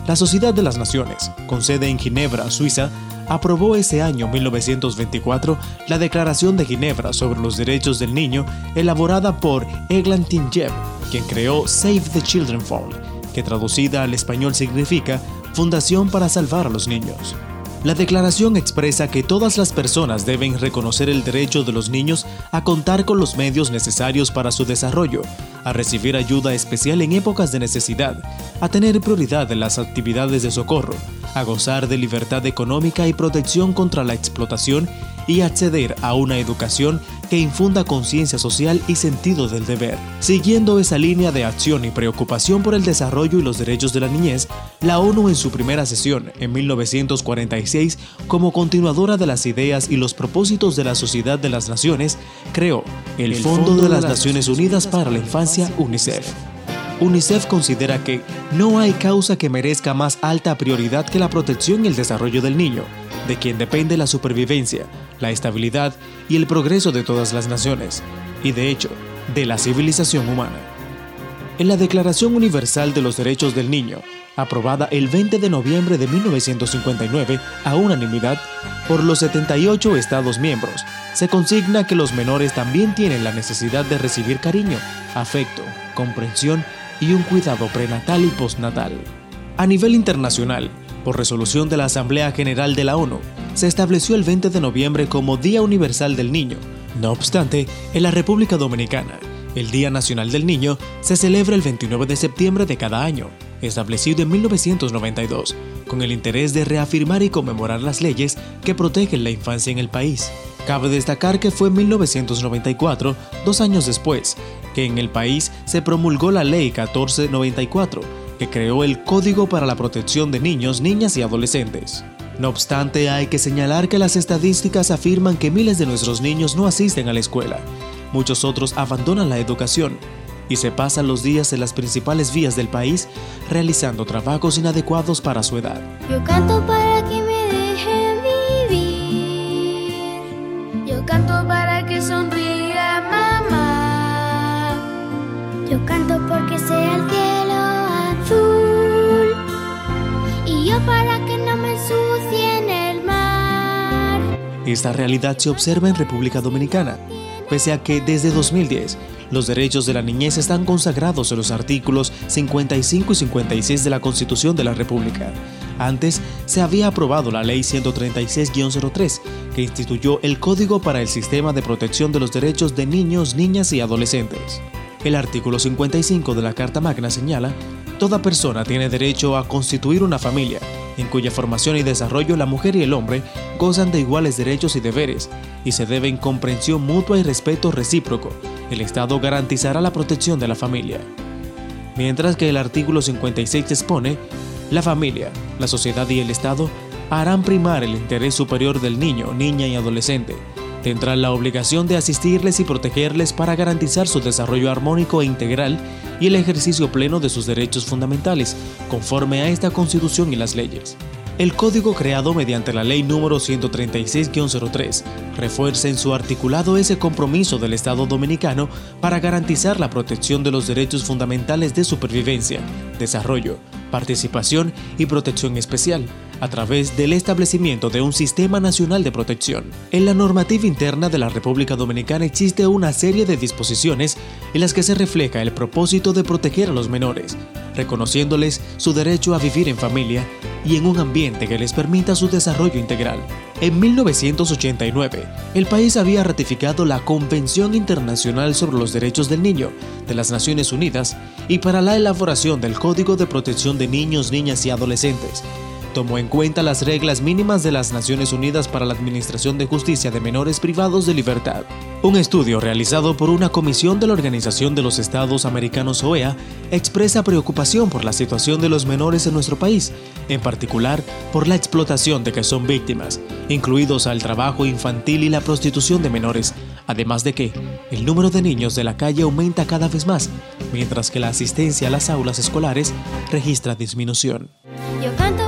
La Sociedad de las Naciones, con sede en Ginebra, Suiza, aprobó ese año 1924 la Declaración de Ginebra sobre los Derechos del Niño, elaborada por Eglantin Jeb, quien creó Save the Children Fund, que traducida al español significa Fundación para Salvar a los Niños. La declaración expresa que todas las personas deben reconocer el derecho de los niños a contar con los medios necesarios para su desarrollo, a recibir ayuda especial en épocas de necesidad, a tener prioridad en las actividades de socorro, a gozar de libertad económica y protección contra la explotación y acceder a una educación que infunda conciencia social y sentido del deber. Siguiendo esa línea de acción y preocupación por el desarrollo y los derechos de la niñez, la ONU en su primera sesión, en 1946, como continuadora de las ideas y los propósitos de la Sociedad de las Naciones, creó el, Fondo, de las Naciones Unidas para la Infancia, UNICEF. UNICEF considera que no hay causa que merezca más alta prioridad que la protección y el desarrollo del niño, de quien depende la supervivencia, la estabilidad y el progreso de todas las naciones, y de hecho, de la civilización humana. En la Declaración Universal de los Derechos del Niño, aprobada el 20 de noviembre de 1959 a unanimidad por los 78 Estados miembros, se consigna que los menores también tienen la necesidad de recibir cariño, afecto, comprensión y un cuidado prenatal y postnatal. A nivel internacional, por resolución de la Asamblea General de la ONU, se estableció el 20 de noviembre como Día Universal del Niño. No obstante, en la República Dominicana, el Día Nacional del Niño se celebra el 29 de septiembre de cada año, establecido en 1992, con el interés de reafirmar y conmemorar las leyes que protegen la infancia en el país. Cabe destacar que fue en 1994, dos años después, que en el país se promulgó la Ley 1494, que creó el Código para la Protección de Niños, Niñas y Adolescentes. No obstante, hay que señalar que las estadísticas afirman que miles de nuestros niños no asisten a la escuela. Muchos otros abandonan la educación y se pasan los días en las principales vías del país realizando trabajos inadecuados para su edad. Yo canto para que me dejen vivir. Yo canto para que sonría mamá. Yo canto porque sea el Esta realidad se observa en República Dominicana, pese a que desde 2010 los derechos de la niñez están consagrados en los artículos 55 y 56 de la Constitución de la República. Antes se había aprobado la Ley 136-03, que instituyó el Código para el Sistema de Protección de los Derechos de Niños, Niñas y Adolescentes. El artículo 55 de la Carta Magna señala Toda persona tiene derecho a constituir una familia, en cuya formación y desarrollo la mujer y el hombre gozan de iguales derechos y deberes, y se deben comprensión mutua y respeto recíproco. El Estado garantizará la protección de la familia. Mientras que el artículo 56 expone, la familia, la sociedad y el Estado harán primar el interés superior del niño, niña y adolescente. Tendrán la obligación de asistirles y protegerles para garantizar su desarrollo armónico e integral y el ejercicio pleno de sus derechos fundamentales, conforme a esta Constitución y las leyes. El código creado mediante la Ley número 136-03 refuerza en su articulado ese compromiso del Estado dominicano para garantizar la protección de los derechos fundamentales de supervivencia, desarrollo, participación y protección especial, a través del establecimiento de un sistema nacional de protección. En la normativa interna de la República Dominicana existe una serie de disposiciones en las que se refleja el propósito de proteger a los menores, reconociéndoles su derecho a vivir en familia y en un ambiente que les permita su desarrollo integral. En 1989, el país había ratificado la Convención Internacional sobre los Derechos del Niño de las Naciones Unidas y para la elaboración del Código de Protección de Niños, Niñas y Adolescentes, tomó en cuenta las reglas mínimas de las Naciones Unidas para la Administración de Justicia de Menores Privados de Libertad. Un estudio realizado por una comisión de la Organización de los Estados Americanos OEA expresa preocupación por la situación de los menores en nuestro país, en particular por la explotación de que son víctimas, incluidos al trabajo infantil y la prostitución de menores, además de que el número de niños de la calle aumenta cada vez más, mientras que la asistencia a las aulas escolares registra disminución. Yo canto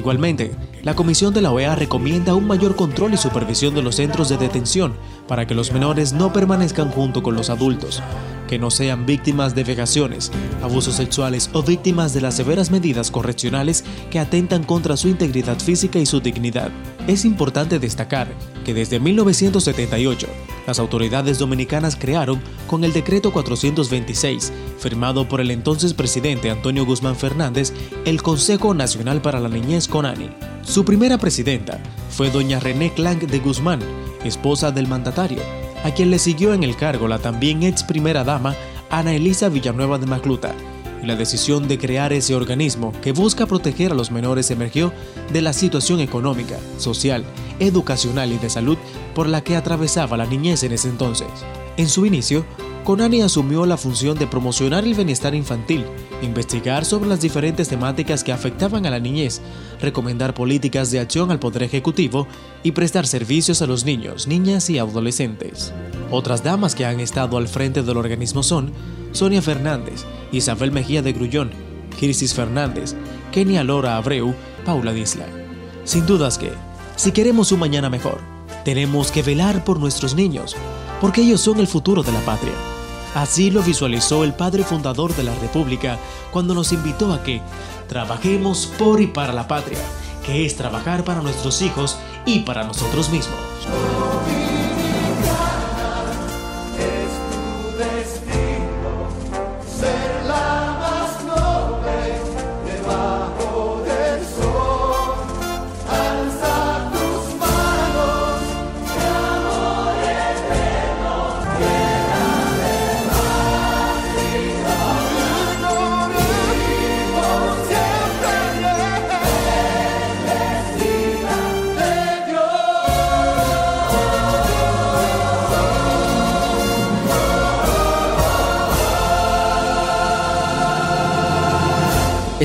Igualmente, la Comisión de la OEA recomienda un mayor control y supervisión de los centros de detención para que los menores no permanezcan junto con los adultos, que no sean víctimas de vejaciones, abusos sexuales o víctimas de las severas medidas correccionales que atentan contra su integridad física y su dignidad. Es importante destacar que desde 1978, las autoridades dominicanas crearon, con el decreto 426, firmado por el entonces presidente Antonio Guzmán Fernández, el Consejo Nacional para la Niñez CONANI. Su primera presidenta fue doña René Clank de Guzmán, esposa del mandatario, a quien le siguió en el cargo la también ex primera dama Ana Elisa Villanueva de Macluta. La decisión de crear ese organismo que busca proteger a los menores emergió de la situación económica, social, educacional y de salud por la que atravesaba la niñez en ese entonces. En su inicio, Conani asumió la función de promocionar el bienestar infantil, investigar sobre las diferentes temáticas que afectaban a la niñez, recomendar políticas de acción al Poder Ejecutivo y prestar servicios a los niños, niñas y adolescentes. Otras damas que han estado al frente del organismo son Sonia Fernández, Isabel Mejía de Grullón, Kirsis Fernández, Kenia Lora Abreu, Paula Disla. Sin dudas que, si queremos un mañana mejor, tenemos que velar por nuestros niños, porque ellos son el futuro de la patria. Así lo visualizó el padre fundador de la República cuando nos invitó a que trabajemos por y para la patria, que es trabajar para nuestros hijos y para nosotros mismos.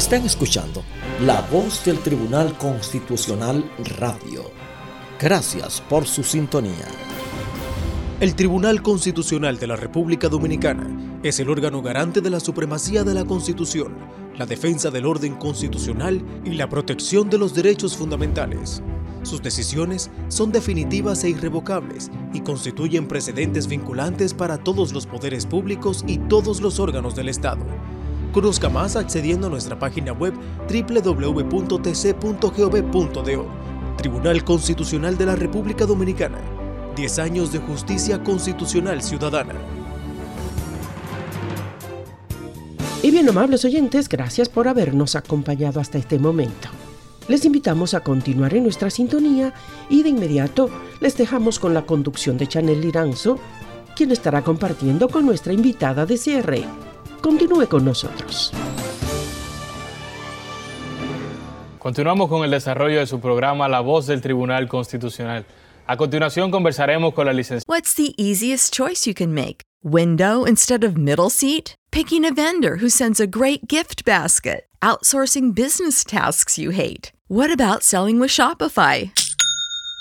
Están escuchando La Voz del Tribunal Constitucional Radio. Gracias por su sintonía. El Tribunal Constitucional de la República Dominicana es el órgano garante de la supremacía de la Constitución, la defensa del orden constitucional y la protección de los derechos fundamentales. Sus decisiones son definitivas e irrevocables y constituyen precedentes vinculantes para todos los poderes públicos y todos los órganos del Estado. Conozca más accediendo a nuestra página web www.tc.gov.do. Tribunal Constitucional de la República Dominicana. 10 años de justicia constitucional ciudadana. bien, amables oyentes, gracias por habernos acompañado hasta este momento. Les invitamos a continuar en nuestra sintonía y de inmediato les dejamos con la conducción de Chanel Liranzo, quien estará compartiendo con nuestra invitada de cierre. Continúe con nosotros. Continuamos con el desarrollo de su programa La Voz del Tribunal Constitucional. A continuación conversaremos con la licenciada. What's the easiest choice you can make? Window instead of middle seat? Picking a vendor who sends a great gift basket? Outsourcing business tasks you hate? What about selling with Shopify?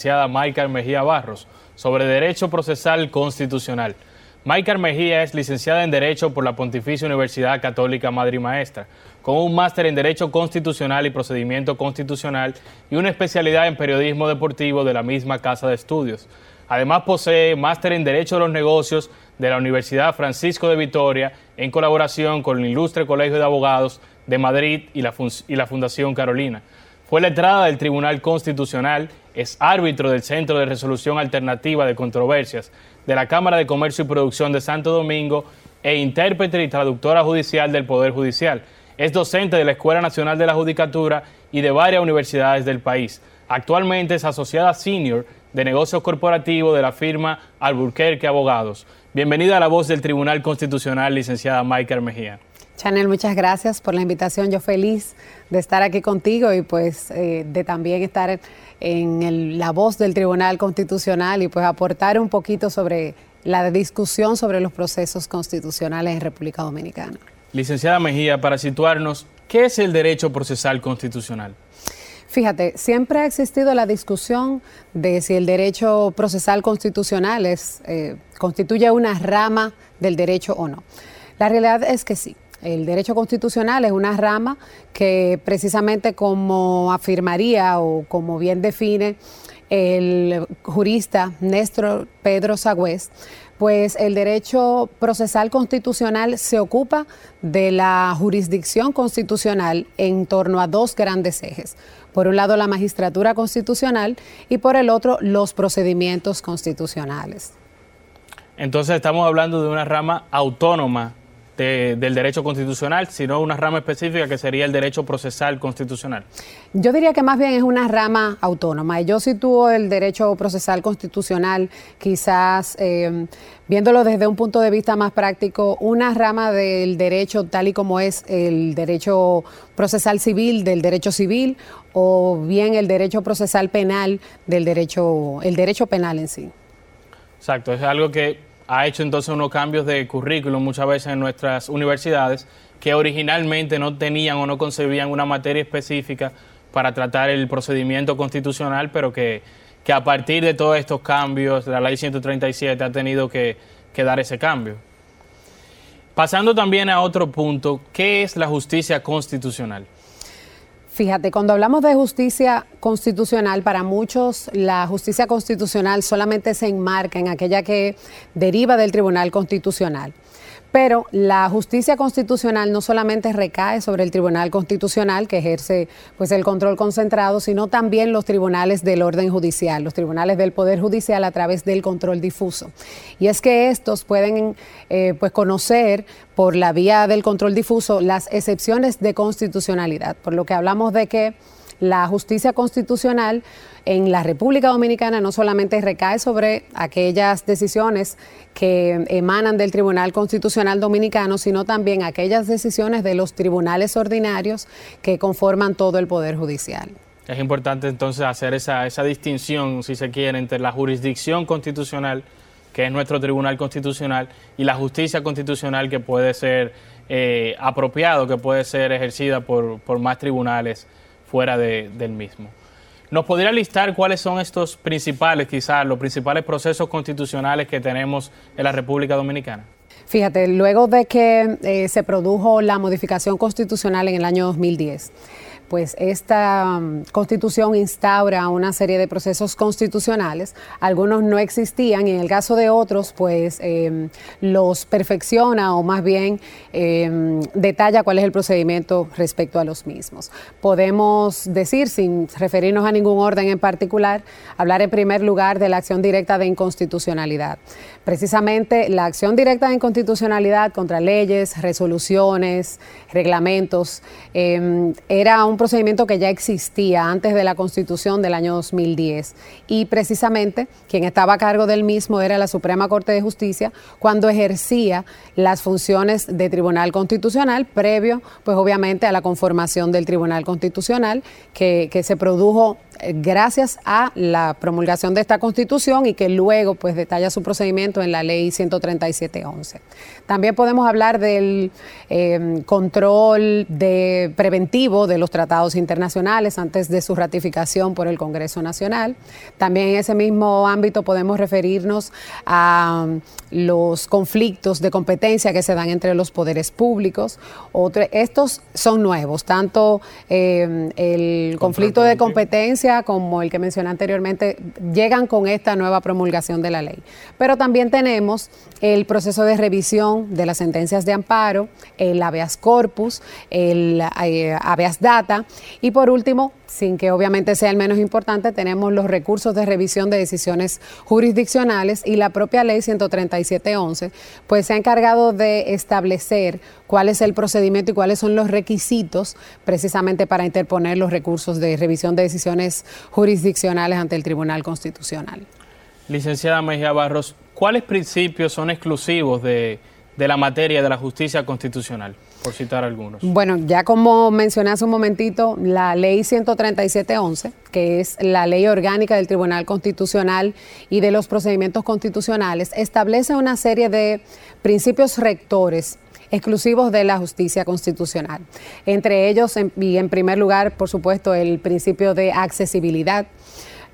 Licenciada Mejía Barros sobre Derecho Procesal Constitucional. Maicar Mejía es licenciada en Derecho por la Pontificia Universidad Católica Madre Maestra, con un máster en Derecho Constitucional y Procedimiento Constitucional y una especialidad en Periodismo Deportivo de la misma Casa de Estudios. Además posee máster en Derecho de los Negocios de la Universidad Francisco de Vitoria en colaboración con el Ilustre Colegio de Abogados de Madrid y la Fundación Carolina. Fue letrada del Tribunal Constitucional, es árbitro del Centro de Resolución Alternativa de Controversias de la Cámara de Comercio y Producción de Santo Domingo e intérprete y traductora judicial del Poder Judicial. Es docente de la Escuela Nacional de la Judicatura y de varias universidades del país. Actualmente es asociada senior de negocios corporativos de la firma Alburquerque Abogados. Bienvenida a la voz del Tribunal Constitucional, licenciada Michael Mejía. Chanel, muchas gracias por la invitación. Yo feliz de estar aquí contigo y pues eh, de también estar en la voz del Tribunal Constitucional y pues aportar un poquito sobre la discusión sobre los procesos constitucionales en República Dominicana. Licenciada Mejía, para situarnos, ¿qué es el derecho procesal constitucional? Fíjate, siempre ha existido la discusión de si el derecho procesal constitucional es, eh, constituye una rama del derecho o no. La realidad es que sí. El derecho constitucional es una rama que precisamente como afirmaría o como bien define el jurista Néstor Pedro Sagüez, pues el derecho procesal constitucional se ocupa de la jurisdicción constitucional en torno a dos grandes ejes. Por un lado, la magistratura constitucional y por el otro, los procedimientos constitucionales. Entonces estamos hablando de una rama autónoma del derecho constitucional, sino una rama específica que sería el derecho procesal constitucional. Yo diría que más bien es una rama autónoma. Yo sitúo el derecho procesal constitucional, quizás eh, viéndolo desde un punto de vista más práctico, una rama del derecho tal y como es el derecho procesal civil del derecho civil o bien el derecho procesal penal del derecho, el derecho penal en sí. Exacto, es algo que ha hecho entonces unos cambios de currículum muchas veces en nuestras universidades que originalmente no tenían o no concebían una materia específica para tratar el procedimiento constitucional, pero que, a partir de todos estos cambios, la ley 137 ha tenido que, que dar ese cambio. Pasando también a otro punto, ¿qué es la justicia constitucional? Fíjate, cuando hablamos de justicia constitucional, para muchos la justicia constitucional solamente se enmarca en aquella que deriva del Tribunal Constitucional. Pero la justicia constitucional no solamente recae sobre el Tribunal Constitucional, que ejerce pues, el control concentrado, sino también los tribunales del orden judicial, los tribunales del Poder Judicial a través del control difuso. Y es que estos pueden eh, pues, conocer por la vía del control difuso las excepciones de constitucionalidad, por lo que hablamos de que la justicia constitucional en la República Dominicana no solamente recae sobre aquellas decisiones que emanan del Tribunal Constitucional Dominicano, sino también aquellas decisiones de los tribunales ordinarios que conforman todo el Poder Judicial. Es importante entonces hacer esa, esa distinción, si se quiere, entre la jurisdicción constitucional que es nuestro Tribunal Constitucional, y la justicia constitucional que puede ser eh, apropiado, que puede ser ejercida por, más tribunales fuera del mismo. ¿Nos podría listar cuáles son estos principales, quizás, los principales procesos constitucionales que tenemos en la República Dominicana? Fíjate, luego de que eh, se produjo la modificación constitucional en el año 2010, pues esta mm, constitución instaura una serie de procesos constitucionales. Algunos no existían y en el caso de otros, pues em, los perfecciona o más bien em, detalla cuál es el procedimiento respecto a los mismos. Podemos decir, sin referirnos a ningún orden en particular, hablar en primer lugar de la acción directa de inconstitucionalidad. Precisamente la acción directa de inconstitucionalidad contra leyes, resoluciones, reglamentos, em, era un procedimiento que ya existía antes de la constitución del año 2010 y precisamente quien estaba a cargo del mismo era la Suprema Corte de Justicia cuando ejercía las funciones de Tribunal Constitucional previo, pues obviamente a la conformación del Tribunal Constitucional que, que se produjo gracias a la promulgación de esta constitución y que luego pues detalla su procedimiento en la ley 137.11. También podemos hablar del em, control de preventivo de los tratados internacionales antes de su ratificación por el Congreso Nacional. También en ese mismo ámbito podemos referirnos a um, los conflictos de competencia que se dan entre los poderes públicos. estos son nuevos, tanto em, el conflicto de competencia como el que mencioné anteriormente, llegan con esta nueva promulgación de la ley. Pero también tenemos el proceso de revisión de las sentencias de amparo, el habeas corpus, el eh, data y por último, sin que obviamente sea el menos importante, tenemos los recursos de revisión de decisiones jurisdiccionales y la propia ley 137.11, pues se ha encargado de establecer cuál es el procedimiento y cuáles son los requisitos precisamente para interponer los recursos de revisión de decisiones jurisdiccionales ante el Tribunal Constitucional. Licenciada Mejía Barros, ¿cuáles principios son exclusivos de, de la materia de la justicia constitucional? por citar algunos. Bueno, ya como mencioné hace un momentito, la ley 137.11, que es la ley orgánica del Tribunal Constitucional y de los procedimientos constitucionales, establece una serie de principios rectores exclusivos de la justicia constitucional. Entre ellos, y en primer lugar, por supuesto, el principio de accesibilidad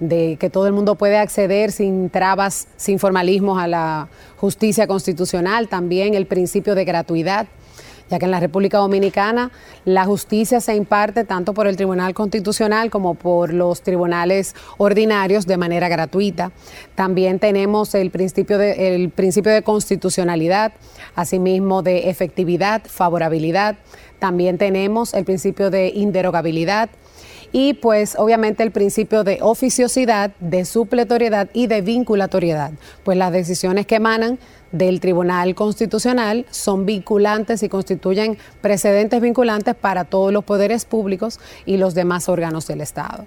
de que todo el mundo puede acceder sin trabas, sin formalismos a la justicia constitucional, también el principio de gratuidad, ya que en la República Dominicana la justicia se imparte tanto por el Tribunal Constitucional como por los tribunales ordinarios de manera gratuita. También tenemos el principio de, el principio de constitucionalidad, asimismo de efectividad, favorabilidad. También tenemos el principio de inderogabilidad y pues obviamente el principio de oficiosidad, de supletoriedad y de vinculatoriedad, pues las decisiones que emanan del Tribunal Constitucional son vinculantes y constituyen precedentes vinculantes para todos los poderes públicos y los demás órganos del Estado.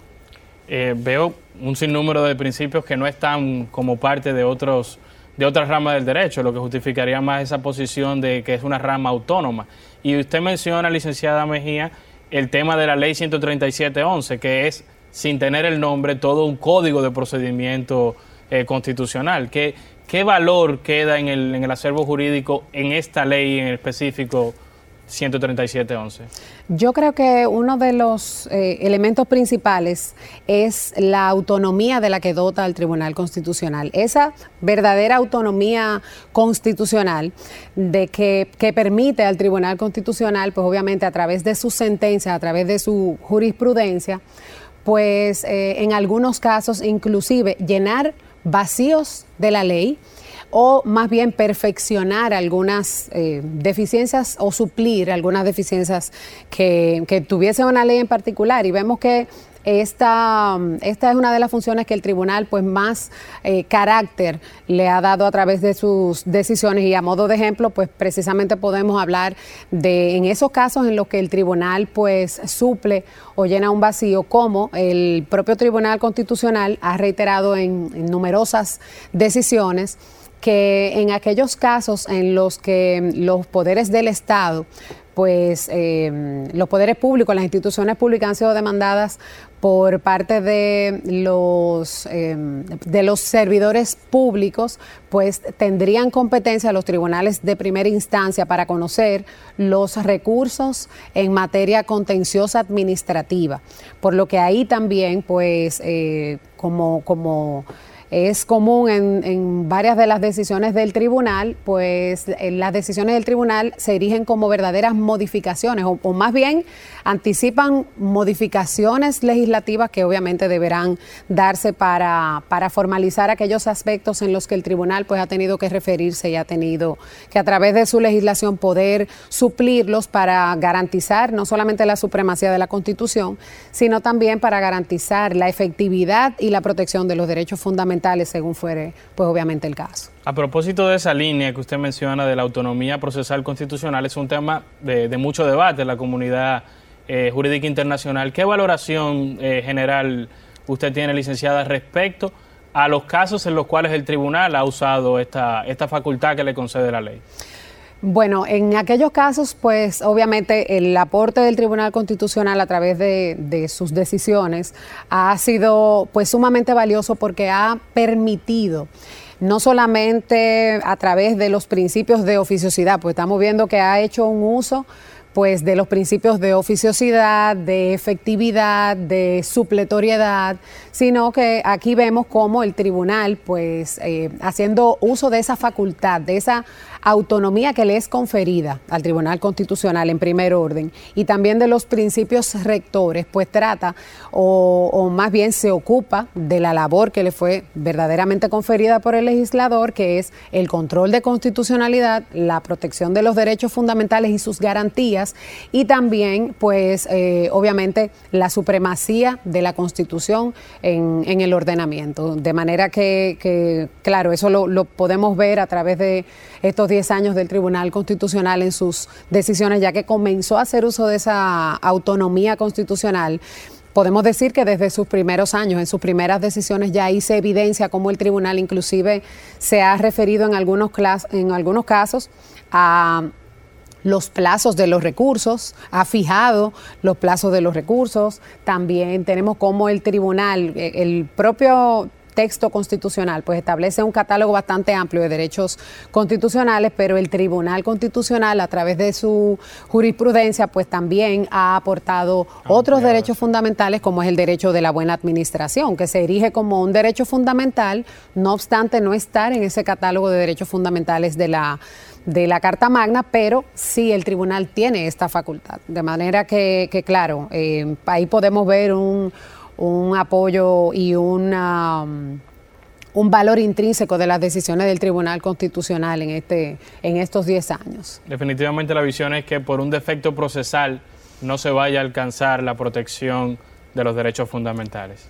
Eh, veo un sinnúmero de principios que no están como parte de otros de otras ramas del derecho, lo que justificaría más esa posición de que es una rama autónoma. Y usted menciona, licenciada Mejía, el tema de la ley 137.11, que es, sin tener el nombre, todo un código de procedimiento eh, constitucional. ¿Qué, ¿Qué valor queda en el, en el acervo jurídico en esta ley en específico 137.11? Yo creo que uno de los eh, elementos principales es la autonomía de la que dota el Tribunal Constitucional. Esa verdadera autonomía constitucional de que, que permite al Tribunal Constitucional, pues obviamente a través de sus sentencias, a través de su jurisprudencia, pues eh, en algunos casos inclusive llenar vacíos de la ley o más bien perfeccionar algunas eh, deficiencias o suplir algunas deficiencias que, que tuviese una ley en particular. Y vemos que esta, esta es una de las funciones que el tribunal pues más eh, carácter le ha dado a través de sus decisiones y a modo de ejemplo pues precisamente podemos hablar de en esos casos en los que el tribunal pues suple o llena un vacío como el propio tribunal constitucional ha reiterado en numerosas decisiones que en aquellos casos en los que los poderes del Estado pues eh, los poderes públicos, las instituciones públicas han sido demandadas por parte de los, em, de los servidores públicos, pues tendrían competencia los tribunales de primera instancia para conocer los recursos en materia contenciosa administrativa. Por lo que ahí también, pues, eh, como, como es común en, varias de las decisiones del tribunal, pues eh, las decisiones del tribunal se erigen como verdaderas modificaciones o, más bien anticipan modificaciones legislativas que obviamente deberán darse para, para, formalizar aquellos aspectos en los que el tribunal pues ha tenido que referirse y ha tenido que a través de su legislación poder suplirlos para garantizar no solamente la supremacía de la Constitución, sino también para garantizar la efectividad y la protección de los derechos fundamentales según fuere, pues obviamente el caso. A propósito de esa línea que usted menciona de la autonomía procesal constitucional, es un tema de, mucho debate en la comunidad eh, jurídica internacional. ¿Qué valoración eh, general usted tiene, licenciada, respecto a los casos en los cuales el tribunal ha usado esta, esta facultad que le concede la ley? Bueno, en aquellos casos, pues obviamente el aporte del Tribunal Constitucional a través de, sus decisiones ha sido pues sumamente valioso porque ha permitido no solamente a través de los principios de oficiosidad, pues estamos viendo que ha hecho un uso pues de los principios de oficiosidad, de efectividad, de supletoriedad, sino que aquí vemos cómo el tribunal, pues eh, haciendo uso de esa facultad, de esa autonomía que le es conferida al Tribunal Constitucional en primer orden y también de los principios rectores, pues trata o, más bien se ocupa de la labor que le fue verdaderamente conferida por el legislador, que es el control de constitucionalidad, la protección de los derechos fundamentales y sus garantías y también, pues, eh, obviamente, la supremacía de la Constitución en, el ordenamiento. De manera que, claro, eso lo, lo podemos ver a través de estos 10 años del Tribunal Constitucional en sus decisiones, ya que comenzó a hacer uso de esa autonomía constitucional. Podemos decir que desde sus primeros años, en sus primeras decisiones, ya hice evidencia cómo el tribunal inclusive se ha referido en algunos, en algunos casos a los plazos de los recursos, ha fijado los plazos de los recursos. También tenemos como el tribunal, eh, el propio texto constitucional, pues establece un catálogo bastante amplio de derechos constitucionales, pero el Tribunal Constitucional, a través de su jurisprudencia, pues también ha aportado otros derechos fundamentales, como es el derecho de la buena administración, que se erige como un derecho fundamental, no obstante no estar en ese catálogo de derechos fundamentales de la de la Carta Magna, pero sí el tribunal tiene esta facultad. De manera que, claro, eh, ahí podemos ver un, un apoyo y una, um, un valor intrínseco de las decisiones del Tribunal Constitucional en, este, en estos 10 años. Definitivamente la visión es que por un defecto procesal no se vaya a alcanzar la protección de los derechos fundamentales.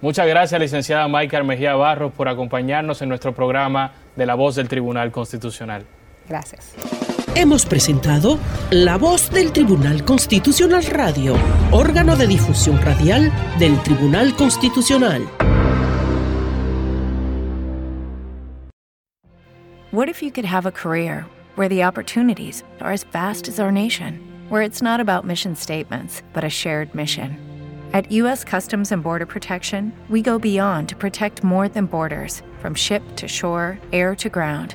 Muchas gracias, licenciada Michael Mejía Barros, por acompañarnos en nuestro programa de La Voz del Tribunal Constitucional. Gracias hemos presentado La Voz del Tribunal Constitucional Radio, órgano de difusión radial del Tribunal Constitucional. What if you could have a career where the opportunities are as vast as our nation, where it's not about mission statements, but a shared mission? At U.S. Customs and Border Protection, we go beyond to protect more than borders, from ship to shore, air to ground